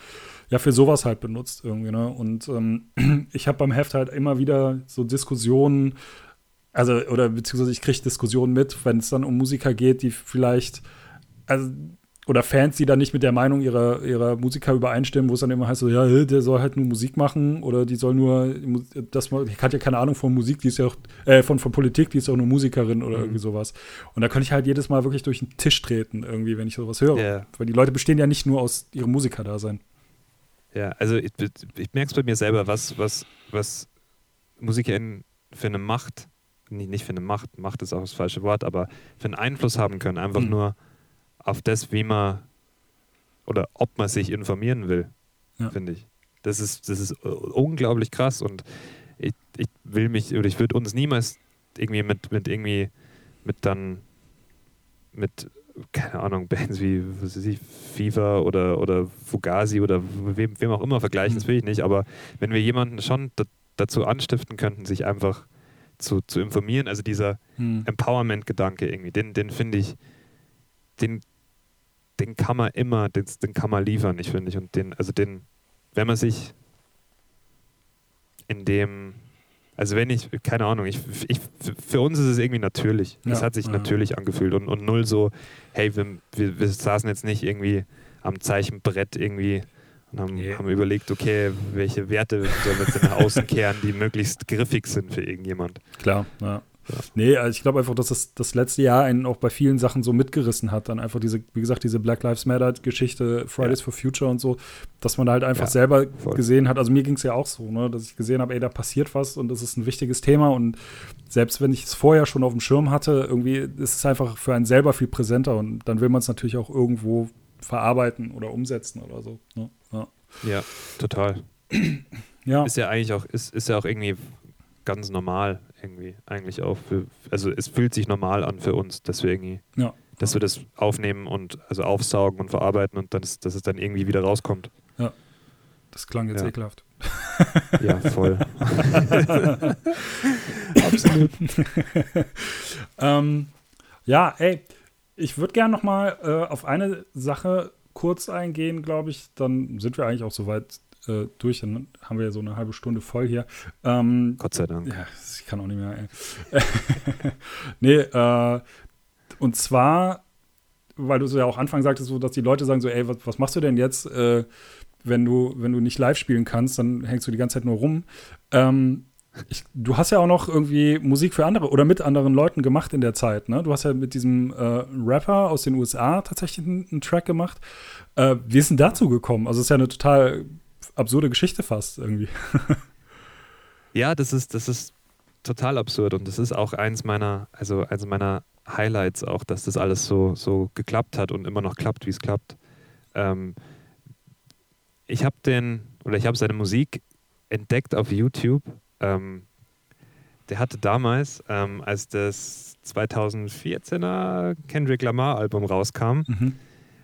Speaker 1: ja für sowas halt benutzt irgendwie. Ne? Und ähm, (clears throat) ich habe beim Heft halt immer wieder so Diskussionen, also oder beziehungsweise ich kriege Diskussionen mit, wenn es dann um Musiker geht, die vielleicht also oder Fans, die dann nicht mit der Meinung ihrer, ihrer Musiker übereinstimmen, wo es dann immer heißt, so, ja, der soll halt nur Musik machen oder die soll nur, das die hat ja keine Ahnung von Musik, die ist ja auch, äh, von, von Politik, die ist auch nur Musikerin oder mhm. irgendwie sowas. Und da könnte ich halt jedes Mal wirklich durch den Tisch treten, irgendwie, wenn ich sowas höre. Yeah. Weil die Leute bestehen ja nicht nur aus ihrem Musiker da sein.
Speaker 3: Ja, also ich, ich merke es bei mir selber, was, was, was MusikerInnen für eine Macht, nicht, nicht für eine Macht, Macht ist auch das falsche Wort, aber für einen Einfluss haben können, einfach mhm. nur auf das, wie man oder ob man sich informieren will, ja. finde ich. Das ist, das ist unglaublich krass und ich, ich will mich oder ich würde uns niemals irgendwie mit, mit irgendwie mit dann mit keine Ahnung, (laughs) Bands wie was weiß ich, FIFA oder, oder Fugazi oder wem, wem auch immer vergleichen, das will ich nicht, aber wenn wir jemanden schon dazu anstiften könnten, sich einfach zu, zu informieren, also dieser hm. Empowerment-Gedanke irgendwie, den, den finde ich, den, den kann man immer, den, den kann man liefern, ich finde ich. Und den, also den, wenn man sich in dem, also wenn ich, keine Ahnung, ich, ich, für uns ist es irgendwie natürlich. Ja, es hat sich ja. natürlich angefühlt und, und null so, hey, wir, wir, wir saßen jetzt nicht irgendwie am Zeichenbrett irgendwie und haben, yeah. haben überlegt, okay, welche Werte sollen wir jetzt nach außen kehren, die möglichst griffig sind für irgendjemand.
Speaker 1: Klar, ja. Nee, also ich glaube einfach, dass das, das letzte Jahr einen auch bei vielen Sachen so mitgerissen hat. Dann einfach diese, wie gesagt, diese Black Lives Matter-Geschichte, Fridays ja. for Future und so, dass man halt einfach ja, selber voll. gesehen hat. Also mir ging es ja auch so, ne, dass ich gesehen habe, ey, da passiert was und das ist ein wichtiges Thema. Und selbst wenn ich es vorher schon auf dem Schirm hatte, irgendwie ist es einfach für einen selber viel präsenter und dann will man es natürlich auch irgendwo verarbeiten oder umsetzen oder so. Ne?
Speaker 3: Ja. ja, total. ja. Ist ja eigentlich auch, ist, ist ja auch irgendwie ganz normal irgendwie eigentlich auch. Für, also es fühlt sich normal an für uns, dass wir irgendwie, ja. dass wir das aufnehmen und also aufsaugen und verarbeiten und dann, dass es dann irgendwie wieder rauskommt.
Speaker 1: Ja. Das klang jetzt ja. ekelhaft.
Speaker 3: Ja, voll. (laughs)
Speaker 1: Absolut. (laughs) ähm, ja, ey, ich würde gerne noch mal äh, auf eine Sache kurz eingehen, glaube ich. Dann sind wir eigentlich auch soweit äh, durch. Dann haben wir ja so eine halbe Stunde voll hier. Ähm,
Speaker 3: Gott sei Dank.
Speaker 1: Ja, ich kann auch nicht mehr. (laughs) nee, äh, und zwar, weil du so ja auch Anfang sagtest, so, dass die Leute sagen so, ey, was, was machst du denn jetzt, äh, wenn du, wenn du nicht live spielen kannst, dann hängst du die ganze Zeit nur rum. Ähm, ich, du hast ja auch noch irgendwie Musik für andere oder mit anderen Leuten gemacht in der Zeit, ne? Du hast ja mit diesem äh, Rapper aus den USA tatsächlich einen, einen Track gemacht. Äh, wie ist denn dazu gekommen? Also, es ist ja eine total absurde Geschichte fast irgendwie. (laughs)
Speaker 3: ja, das ist, das ist total absurd und das ist auch eins meiner, also eins meiner Highlights auch, dass das alles so, so geklappt hat und immer noch klappt, wie es klappt. Ähm, ich habe den, oder ich habe seine Musik entdeckt auf YouTube. Ähm, der hatte damals, ähm, als das 2014er Kendrick Lamar Album rauskam, mhm.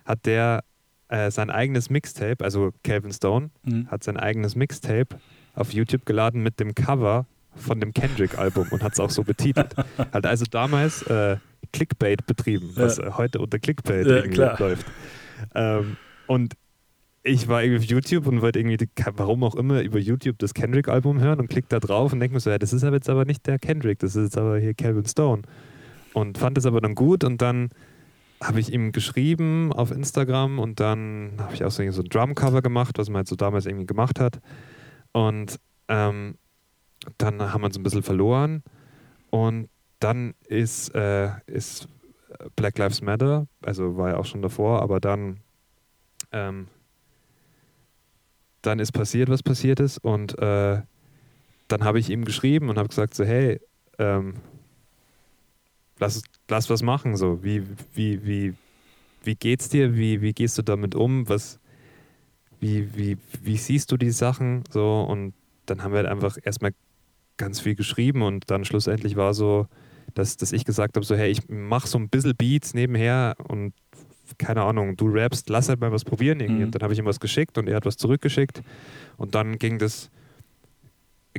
Speaker 3: hat der äh, sein eigenes Mixtape, also Calvin Stone, mhm. hat sein eigenes Mixtape auf YouTube geladen mit dem Cover von dem Kendrick-Album und hat es auch so betitelt. (laughs) hat also damals äh, Clickbait betrieben, was ja. heute unter Clickbait ja, läuft. Ähm, und ich war irgendwie auf YouTube und wollte irgendwie, warum auch immer, über YouTube das Kendrick-Album hören und klick da drauf und denke mir so, ja, das ist aber jetzt aber nicht der Kendrick, das ist jetzt aber hier Calvin Stone. Und fand es aber dann gut und dann habe ich ihm geschrieben auf Instagram und dann habe ich auch so, ein Drumcover gemacht, was man halt so damals irgendwie gemacht hat. Und ähm, dann haben wir uns ein bisschen verloren und dann ist, äh, ist Black Lives Matter, also war ja auch schon davor, aber dann, ähm, dann ist passiert, was passiert ist und äh, dann habe ich ihm geschrieben und habe gesagt so, hey, ähm, lass, lass was machen, so, wie, wie, wie, wie geht's dir, wie, wie gehst du damit um, was, wie, wie, wie siehst du die Sachen, so, und dann haben wir halt einfach erstmal ganz viel geschrieben und dann schlussendlich war so, dass, dass ich gesagt habe, so hey, ich mache so ein bisschen Beats nebenher und keine Ahnung, du rappst, lass halt mal was probieren irgendwie. Mhm. Und dann habe ich ihm was geschickt und er hat was zurückgeschickt. Und dann ging das,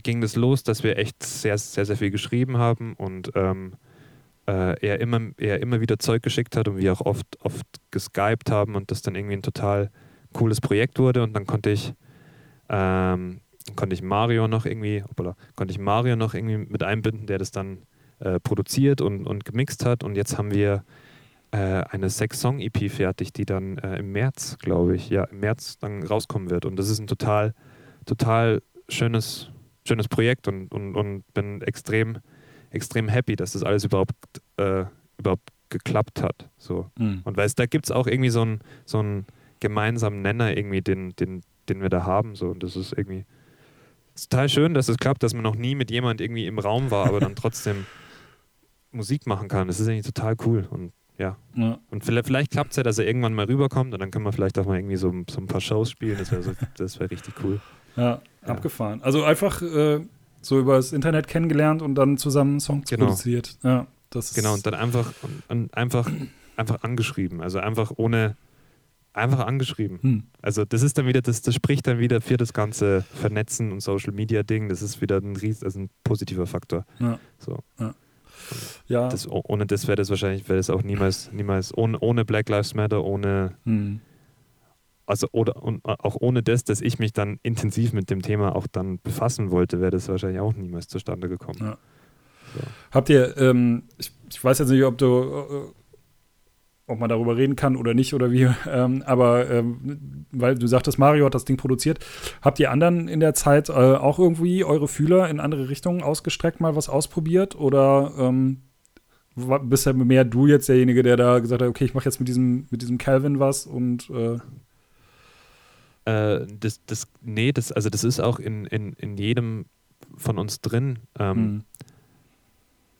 Speaker 3: ging das los, dass wir echt sehr, sehr, sehr viel geschrieben haben und ähm, äh, er, immer, er immer wieder Zeug geschickt hat und wir auch oft, oft geskypt haben und das dann irgendwie ein total cooles Projekt wurde und dann konnte ich ähm, konnte ich Mario noch irgendwie, hoppala, konnte ich Mario noch irgendwie mit einbinden, der das dann äh, produziert und, und gemixt hat. Und jetzt haben wir äh, eine Sechs-Song-EP fertig, die dann äh, im März, glaube ich, ja, im März dann rauskommen wird. Und das ist ein total, total schönes, schönes Projekt und, und, und bin extrem, extrem happy, dass das alles überhaupt, äh, überhaupt geklappt hat. So. Mhm. Und weißt, da gibt es auch irgendwie so einen so gemeinsamen Nenner, irgendwie, den, den, den wir da haben. So. Und das ist irgendwie ist total schön, dass es klappt, dass man noch nie mit jemand irgendwie im Raum war, aber dann trotzdem (laughs) Musik machen kann. Das ist eigentlich total cool. Und ja. ja. Und vielleicht, vielleicht klappt es ja, dass er irgendwann mal rüberkommt und dann können wir vielleicht auch mal irgendwie so, so ein paar Shows spielen. Das wäre so, wär richtig cool.
Speaker 1: Ja, ja, abgefahren. Also einfach äh, so über das Internet kennengelernt und dann zusammen Songs genau. produziert. Ja,
Speaker 3: das genau, und dann einfach, und einfach, einfach angeschrieben. Also einfach ohne einfach angeschrieben. Hm. Also das ist dann wieder, das, das spricht dann wieder für das ganze Vernetzen und Social Media Ding. Das ist wieder ein, ries, also ein positiver Faktor. Ja. So. Ja. ja. Das, ohne das wäre das wahrscheinlich, wäre das auch niemals, niemals, ohne, ohne Black Lives Matter, ohne hm. Also oder und auch ohne das, dass ich mich dann intensiv mit dem Thema auch dann befassen wollte, wäre das wahrscheinlich auch niemals zustande gekommen. Ja.
Speaker 1: So. Habt ihr, ähm, ich, ich, weiß jetzt nicht, ob du äh, ob man darüber reden kann oder nicht oder wie. (laughs) Ähm, aber ähm, weil du sagtest, Mario hat das Ding produziert. Habt ihr anderen in der Zeit äh, auch irgendwie eure Fühler in andere Richtungen ausgestreckt, mal was ausprobiert? Oder ähm, bist ja mehr du jetzt derjenige, der da gesagt hat, okay, ich mache jetzt mit diesem, mit diesem Calvin was und äh
Speaker 3: äh, das, das, nee, das, also das ist auch in, in, in jedem von uns drin. Hm.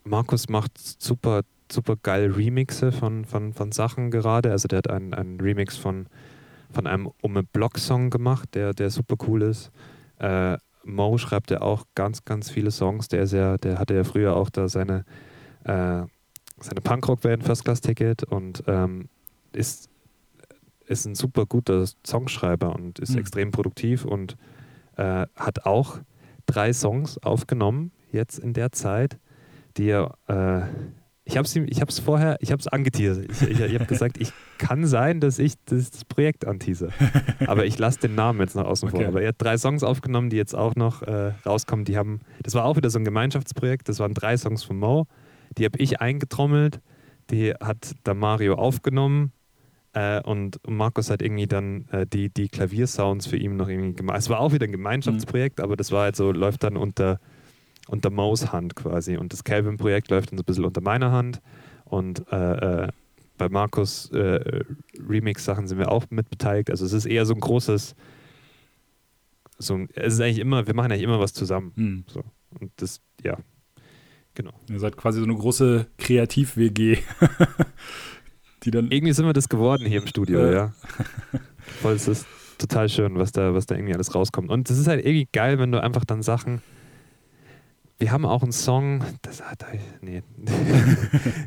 Speaker 3: Markus macht super super geil Remixe von, von, von Sachen gerade. Also der hat einen, einen Remix von, von einem Umme Block-Song gemacht, der, der super cool ist. Äh, Mo schreibt ja auch ganz, ganz viele Songs. Der ist ja, der hatte ja früher auch da seine, äh, seine Punkrock-Band First Class Ticket und ähm, ist, ist ein super guter Songschreiber und ist mhm. extrem produktiv und äh, hat auch drei Songs aufgenommen, jetzt in der Zeit, die er äh, ich habe es ich hab's vorher, ich habe es angeteasert. Ich, ich, ich habe (laughs) gesagt, ich kann sein, dass ich das, das Projekt antease. Aber ich lasse den Namen jetzt nach außen okay. vor. Aber er hat drei Songs aufgenommen, die jetzt auch noch äh, rauskommen. Die haben, das war auch wieder so ein Gemeinschaftsprojekt. Das waren drei Songs von Mo. Die habe ich eingetrommelt. Die hat der Mario aufgenommen. Äh, und Markus hat irgendwie dann äh, die, die Klaviersounds für ihn noch irgendwie gemacht. Es war auch wieder ein Gemeinschaftsprojekt, mhm. aber das war halt so, läuft dann unter unter Mo's Hand quasi. Und das Calvin-Projekt läuft dann so ein bisschen unter meiner Hand. Und äh, äh, bei Markus äh, Remix-Sachen sind wir auch mit beteiligt. Also es ist eher so ein großes, so ein, es ist eigentlich immer, wir machen eigentlich immer was zusammen. Mhm. So. Und das, ja, genau.
Speaker 1: Ihr seid quasi so eine große Kreativ-WG. (laughs)
Speaker 3: die dann. Irgendwie sind wir das geworden hier im Studio, äh. ja. (laughs) Voll, es ist total schön, was da, was da irgendwie alles rauskommt. Und es ist halt irgendwie geil, wenn du einfach dann Sachen. Wir haben auch einen Song, das hat. Nee. (laughs)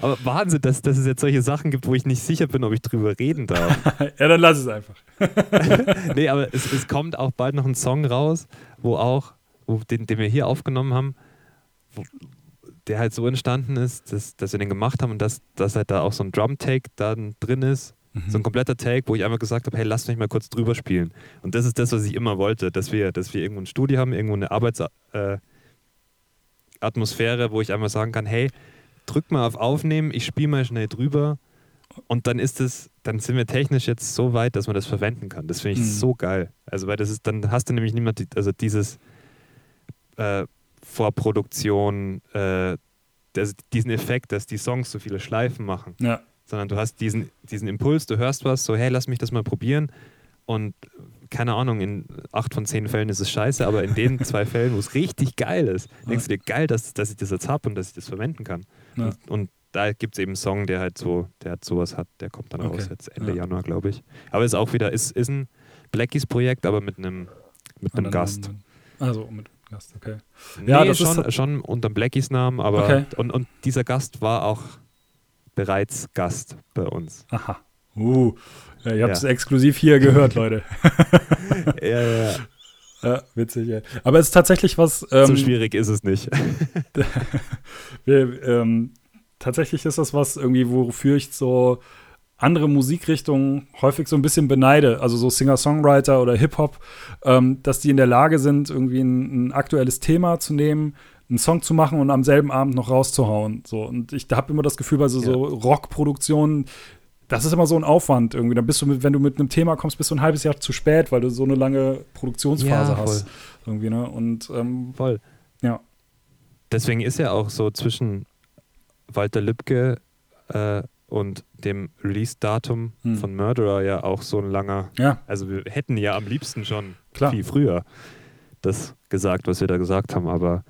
Speaker 3: Aber Wahnsinn, dass, dass es jetzt solche Sachen gibt, wo ich nicht sicher bin, ob ich drüber reden darf. (laughs)
Speaker 1: ja, dann lass es einfach.
Speaker 3: nee, aber es, es kommt auch bald noch ein Song raus, wo auch, wo, den, den wir hier aufgenommen haben, wo, der halt so entstanden ist, dass, dass wir den gemacht haben und dass, dass halt da auch so ein Drum-Take da drin ist. Mhm. So ein kompletter Take, wo ich einfach gesagt habe, hey, lasst mich mal kurz drüber spielen. Und das ist das, was ich immer wollte, dass wir, dass wir irgendwo ein Studio haben, irgendwo eine Arbeitsatmosphäre, äh, wo ich einfach sagen kann, hey, drück mal auf Aufnehmen, ich spiele mal schnell drüber und dann ist es, dann sind wir technisch jetzt so weit, dass man das verwenden kann. Das finde ich mhm. so geil. Also, weil das ist, dann hast du nämlich niemand, also dieses äh, Vorproduktion, äh, das, diesen Effekt, dass die Songs so viele Schleifen machen.
Speaker 1: Ja.
Speaker 3: Sondern du hast diesen, diesen Impuls, du hörst was, so, hey, lass mich das mal probieren. Und keine Ahnung, in acht von zehn Fällen ist es scheiße, aber in den (laughs) zwei Fällen, wo es richtig geil ist, ja. denkst du dir, geil, dass, dass ich das jetzt habe und dass ich das verwenden kann. Ja. Und, und, da gibt es eben einen Song, der halt so, der halt sowas hat, der kommt dann okay. raus jetzt Ende ja. Januar, glaube ich. Aber ist auch wieder, ist, ist ein Blackies-Projekt, aber mit einem mit einem Gast.
Speaker 1: Also mit Gast, okay.
Speaker 3: Nee, ja, das schon, ist schon unter Blackies Namen, aber okay. und, und dieser Gast war auch bereits Gast bei uns.
Speaker 1: Aha. Uh, ja, ihr habt es exklusiv hier gehört, (laughs) Leute.
Speaker 3: ja, ja.
Speaker 1: Ja, witzig, ja. Aber es ist tatsächlich was.
Speaker 3: Ähm, so schwierig ist es nicht. (laughs)
Speaker 1: wir, ähm, tatsächlich ist das was irgendwie, wofür ich so andere Musikrichtungen häufig so ein bisschen beneide, also so Singer-Songwriter oder Hip-Hop, ähm, dass die in der Lage sind, irgendwie ein, ein, aktuelles Thema zu nehmen, einen Song zu machen und am selben Abend noch rauszuhauen. So. Und ich habe immer das Gefühl, bei so, ja. so Rock-Produktionen, das ist immer so ein Aufwand irgendwie. Dann bist du, mit, wenn du mit einem Thema kommst, bist du ein halbes Jahr zu spät, weil du so eine lange Produktionsphase ja, hast. Irgendwie, ne? Und ähm,
Speaker 3: voll.
Speaker 1: Ja.
Speaker 3: Deswegen ist ja auch so zwischen Walter Lübcke äh, und dem Release-Datum hm. von Murderer ja auch so ein langer.
Speaker 1: Ja.
Speaker 3: Also wir hätten ja am liebsten schon
Speaker 1: Klar.
Speaker 3: viel früher das gesagt, was wir da gesagt haben, aber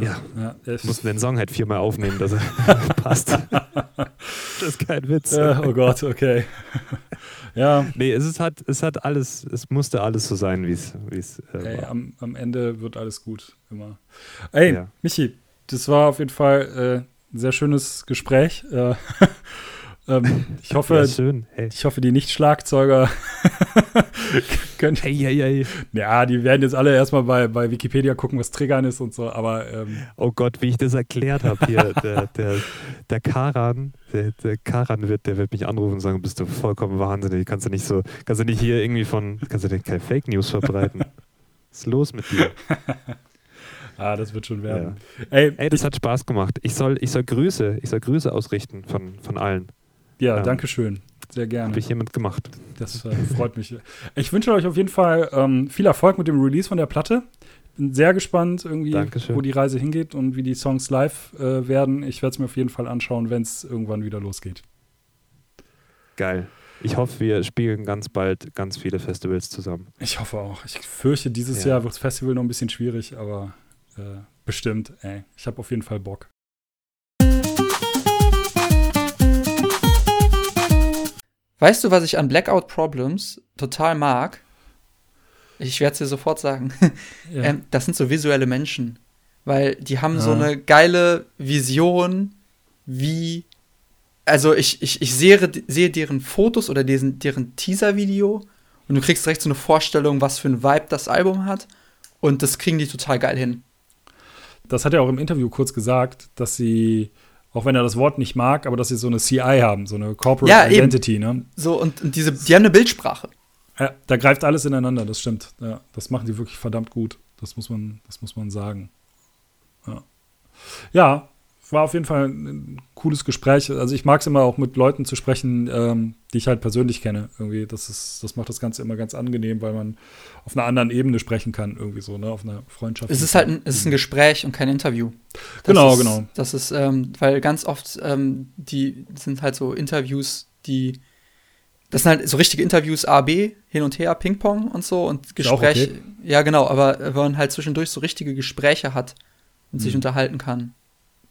Speaker 3: ja, ja, ja mussten den Song halt viermal aufnehmen, dass er (laughs) passt. das ist kein Witz.
Speaker 1: Ja, oh Gott, okay. ja.
Speaker 3: Nee, es ist halt, es hat alles, es musste alles so sein, wie es
Speaker 1: äh, am, am, Ende wird alles gut, immer. Ey. Michi, das war auf jeden Fall äh, ein sehr schönes Gespräch. Äh, (laughs) ähm, ich hoffe, ja,
Speaker 3: schön. Hey.
Speaker 1: ich hoffe, die Nicht-Schlagzeuger (laughs) können.
Speaker 3: Hey, hey, hey.
Speaker 1: Ja, die werden jetzt alle erstmal bei, bei Wikipedia gucken, was Triggern ist und so, aber. Ähm,
Speaker 3: oh Gott, wie ich das erklärt habe hier. (laughs) der, der, der Karan, der, der Karan wird, der wird mich anrufen und sagen, bist du vollkommen wahnsinnig. Kannst du nicht so, kannst du nicht hier irgendwie von, kannst du denn keine Fake News verbreiten? Was ist los mit dir?
Speaker 1: Ah, das wird schon werden.
Speaker 3: Ja. Ey, Ey, das hat Spaß gemacht. Ich soll, ich soll Grüße, ich soll Grüße ausrichten von, von allen.
Speaker 1: Ja, ähm, danke schön. Sehr gerne.
Speaker 3: Habe ich hiermit gemacht.
Speaker 1: Das äh, freut mich. Ich wünsche euch auf jeden Fall ähm, viel Erfolg mit dem Release von der Platte. Bin sehr gespannt, irgendwie,
Speaker 3: Dankeschön.
Speaker 1: wo die Reise hingeht und wie die Songs live äh, werden. Ich werde es mir auf jeden Fall anschauen, wenn es irgendwann wieder losgeht.
Speaker 3: Geil. Ich hoffe, wir spielen ganz bald ganz viele Festivals zusammen.
Speaker 1: Ich hoffe auch. Ich fürchte, dieses ja. Jahr wird das Festival noch ein bisschen schwierig, aber äh, bestimmt, ey. Ich habe auf jeden Fall Bock.
Speaker 2: Weißt du, was ich an Blackout Problems total mag? Ich werde es dir sofort sagen. (laughs) Ja. ähm, das sind so visuelle Menschen. Weil die haben ja. so eine geile Vision, wie. Also, ich, ich, ich sehe, sehe deren Fotos oder diesen, deren Teaser-Video und du kriegst direkt so eine Vorstellung, was für ein Vibe das Album hat. Und das kriegen die total geil hin
Speaker 1: das hat er auch im Interview kurz gesagt, dass sie, auch wenn er das Wort nicht mag, aber dass sie so eine CI haben, so eine Corporate ja, Identity, eben. ne?
Speaker 2: So, und, und, diese, die haben eine Bildsprache.
Speaker 1: Ja, da greift alles ineinander, das stimmt. Ja, das machen die wirklich verdammt gut. Das muss man, das muss man sagen. Ja. ja, war auf jeden Fall ein cooles Gespräch. Also ich mag es immer auch mit Leuten zu sprechen, ähm, die ich halt persönlich kenne. Irgendwie, das ist, das macht das Ganze immer ganz angenehm, weil man auf einer anderen Ebene sprechen kann, irgendwie so, ne, auf einer Freundschaft.
Speaker 2: Es ist halt ein, es ist ein Gespräch und kein Interview.
Speaker 1: Das genau, ist, genau.
Speaker 2: Das ist, ähm, weil ganz oft ähm, die sind halt so Interviews, die das sind halt so richtige Interviews A, B, hin und her, Ping-Pong und so und Gespräche. Okay. Ja, genau, aber wenn man halt zwischendurch so richtige Gespräche hat und mhm. sich unterhalten kann.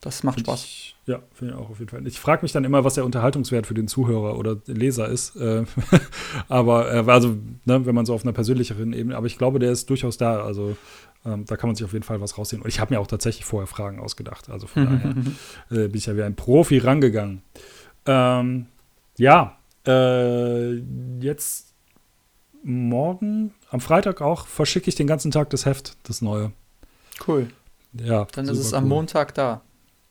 Speaker 2: Das macht Spaß.
Speaker 1: Ich, ja, finde ich auch auf jeden Fall. Ich frage mich dann immer, was der Unterhaltungswert für den Zuhörer oder Leser ist. Äh, (laughs) aber, äh, also, ne, wenn man so auf einer persönlicheren Ebene, aber ich glaube, der ist durchaus da. Also, ähm, da kann man sich auf jeden Fall was rausziehen. Und ich habe mir auch tatsächlich vorher Fragen ausgedacht. Also von (laughs) daher äh, bin ich ja wie ein Profi rangegangen. Ähm, ja, äh, jetzt morgen, am Freitag auch, verschicke ich den ganzen Tag das Heft, das neue.
Speaker 2: Cool.
Speaker 1: Ja.
Speaker 2: Dann ist es am cool. Montag da.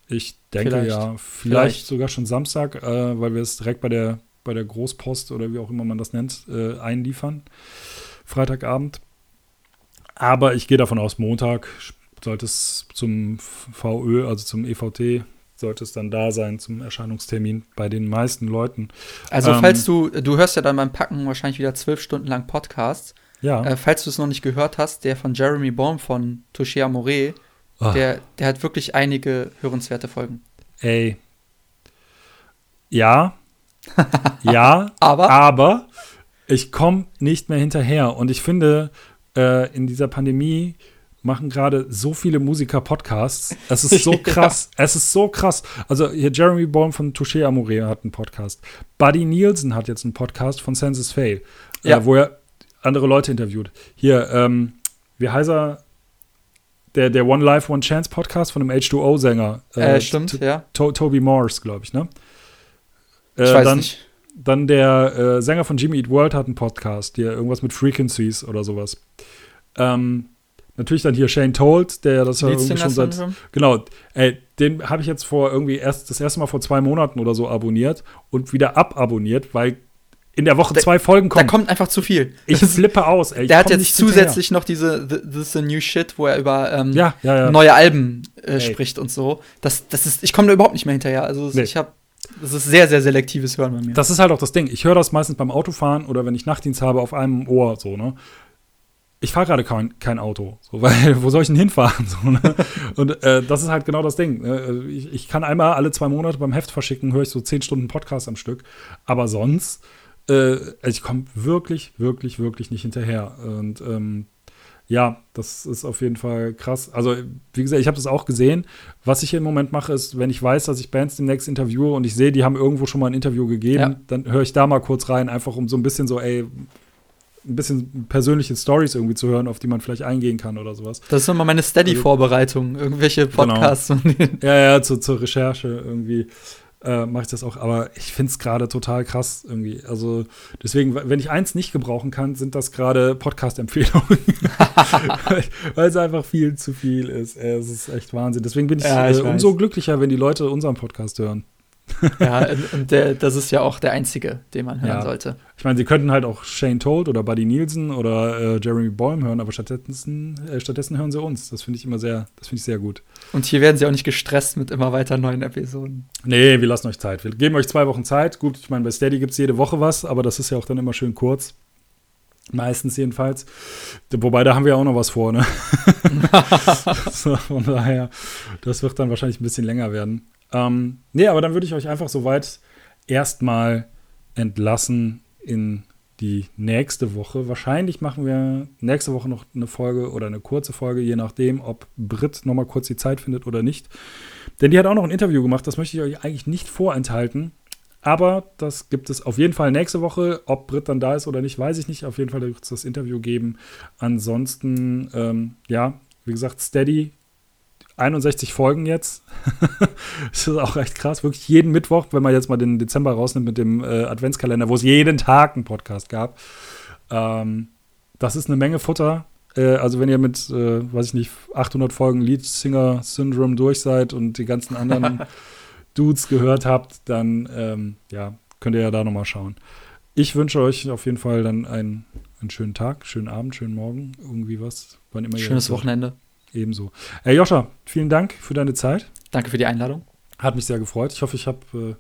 Speaker 1: Ich denke vielleicht. ja, vielleicht, vielleicht, sogar schon Samstag, äh, weil wir es direkt bei der, bei der Großpost oder wie auch immer man das nennt, äh, einliefern. Freitagabend. Aber ich gehe davon aus, Montag sollte es zum VÖ, also zum EVT, sollte es dann da sein zum Erscheinungstermin bei den meisten Leuten.
Speaker 2: Also, ähm, falls du, du hörst ja dann beim Packen wahrscheinlich wieder zwölf Stunden lang Podcasts. Ja. Äh, falls du es noch nicht gehört hast, der von Jeremy Baum von Touché Amore, oh. der, der hat wirklich einige hörenswerte Folgen.
Speaker 1: Ey. Ja. (laughs) ja.
Speaker 2: aber?
Speaker 1: Aber ich komme nicht mehr hinterher. Und ich finde, äh, in dieser Pandemie machen gerade so viele Musiker Podcasts. Es ist so (laughs) krass. ja. Es ist so krass. Also hier Jeremy Baum von Touché Amore hat einen Podcast. Buddy Nielsen hat jetzt einen Podcast von Census Fail, äh, ja. äh, wo er andere Leute interviewt. Hier, ähm, wie heißt er? Der, der One Life, One Chance Podcast von einem H2O-Sänger.
Speaker 2: Äh, äh, stimmt, ja.
Speaker 1: To Toby Morse, glaube ich, ne?
Speaker 2: ich weiß dann, nicht.
Speaker 1: Dann der äh, Sänger von Jimmy Eat World hat einen Podcast, der irgendwas mit Frequencies oder sowas. Ähm, natürlich dann hier Shane Told, der das ja irgendwie schon seit. Genau, ey, den habe ich jetzt vor irgendwie erst das erste Mal vor zwei Monaten oder so abonniert und wieder ababonniert, weil in der Woche da, zwei Folgen kommen.
Speaker 2: Da kommt einfach zu viel.
Speaker 1: Ich flippe aus, ey.
Speaker 2: Der hat jetzt zusätzlich noch diese This is a New Shit, wo er über ähm,
Speaker 1: ja, ja, ja.
Speaker 2: neue Alben äh, spricht und so. Das, das ist, ich komme da überhaupt nicht mehr hinterher. Also nee. ich habe das ist sehr, sehr selektives Hören bei mir.
Speaker 1: Das ist halt auch das Ding. Ich höre das meistens beim Autofahren oder wenn ich Nachtdienst habe auf einem Ohr so, ne? ich fahre gerade kein, kein Auto, so, (laughs) weil wo soll ich denn hinfahren? So, ne? Und äh, das ist halt genau das Ding. Ne? Also ich, ich, kann einmal alle zwei Monate beim Heft verschicken, höre ich so zehn Stunden Podcast am Stück, aber sonst, äh, ich komme wirklich, wirklich, wirklich nicht hinterher. Und ähm, ja, das ist auf jeden Fall krass. Also, wie gesagt, ich habe das auch gesehen. Was ich im Moment mache, ist, wenn ich weiß, dass ich Bands demnächst interviewe und ich sehe, die haben irgendwo schon mal ein Interview gegeben, ja. dann höre ich da mal kurz rein, einfach um so ein bisschen so, ey, ein bisschen persönliche Stories irgendwie zu hören, auf die man vielleicht eingehen kann oder sowas.
Speaker 2: Das ist immer meine Steady-Vorbereitung, irgendwelche genau. Podcasts.
Speaker 1: Genau. ja, ja, zu, zur Recherche irgendwie äh, mache ich das auch. Aber ich finde es gerade total krass irgendwie. Also deswegen, wenn ich eins nicht gebrauchen kann, sind das gerade Podcast-Empfehlungen. (laughs) Weil es einfach viel zu viel ist. Es ist echt Wahnsinn. Deswegen bin ich, ja, ich äh, umso glücklicher, wenn die Leute unseren Podcast hören. (laughs)
Speaker 2: ja, und der, das ist ja auch der einzige, den man hören ja. sollte.
Speaker 1: Ich meine, sie könnten halt auch Shane Told oder Buddy Nielsen oder äh, Jeremy Boym hören, aber stattdessen, äh, stattdessen hören sie uns. Das finde ich immer sehr, das finde ich sehr gut.
Speaker 2: Und hier werden sie auch nicht gestresst mit immer weiter neuen Episoden.
Speaker 1: Nee, wir lassen euch Zeit. Wir geben euch zwei Wochen Zeit. Gut, ich meine, bei Steady gibt es jede Woche was, aber das ist ja auch dann immer schön kurz. Meistens jedenfalls. Wobei, da haben wir auch noch was vor, ne? (laughs) (laughs) so, von daher, das wird dann wahrscheinlich ein bisschen länger werden. Ähm, nee, aber dann würde ich euch einfach soweit erstmal entlassen in die nächste Woche. Wahrscheinlich machen wir nächste Woche noch eine Folge oder eine kurze Folge, je nachdem, ob Brit nochmal kurz die Zeit findet oder nicht. Denn die hat auch noch ein Interview gemacht, das möchte ich euch eigentlich nicht vorenthalten. Aber das gibt es auf jeden Fall nächste Woche. Ob Brit dann da ist oder nicht, weiß ich nicht. Auf jeden Fall wird es das Interview geben. Ansonsten, ähm, ja, wie gesagt, Steady 61 Folgen jetzt. (laughs) das ist auch echt krass. Wirklich jeden Mittwoch, wenn man jetzt mal den Dezember rausnimmt mit dem äh, Adventskalender, wo es jeden Tag einen Podcast gab. Ähm, das ist eine Menge Futter. Äh, also, wenn ihr mit, äh, weiß ich nicht, 800 Folgen Lead Singer Syndrome durch seid und die ganzen anderen (laughs) Dudes gehört habt, dann ähm, ja, könnt ihr ja da nochmal schauen. Ich wünsche euch auf jeden Fall dann einen, einen schönen Tag, schönen Abend, schönen Morgen, irgendwie was.
Speaker 2: Wann immer Schönes Wochenende.
Speaker 1: Ebenso. Äh, Joscha, vielen Dank für deine Zeit.
Speaker 2: Danke für die Einladung.
Speaker 1: Hat mich sehr gefreut. Ich hoffe, ich habe äh,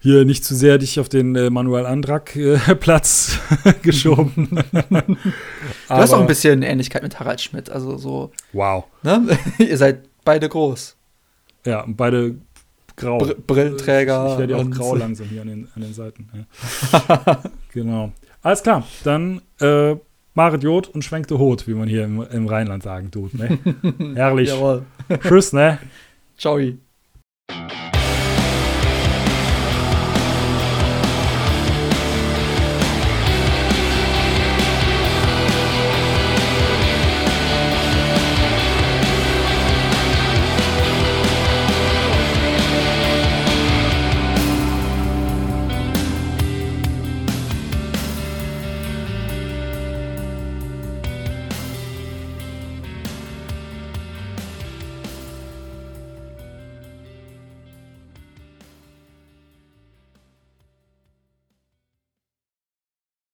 Speaker 1: hier nicht zu sehr dich auf den äh, Manuel Andrak äh, (laughs) Platz (laughs) geschoben. (laughs)
Speaker 2: du hast auch ein bisschen Ähnlichkeit mit Harald Schmidt. Also so.
Speaker 1: Wow.
Speaker 2: Ne? Ihr seid beide groß.
Speaker 1: Ja, beide grau.
Speaker 2: Br Brillenträger.
Speaker 1: Ich werde ja auch grau langsam hier an den, an den Seiten. Ja. genau. Alles klar, dann äh, Marit Jod und schwenkte Hot, wie man hier im, im Rheinland sagen tut. Ne? (laughs) Herrlich.
Speaker 2: Jawohl.
Speaker 1: Tschüss, ne?
Speaker 2: Ciao.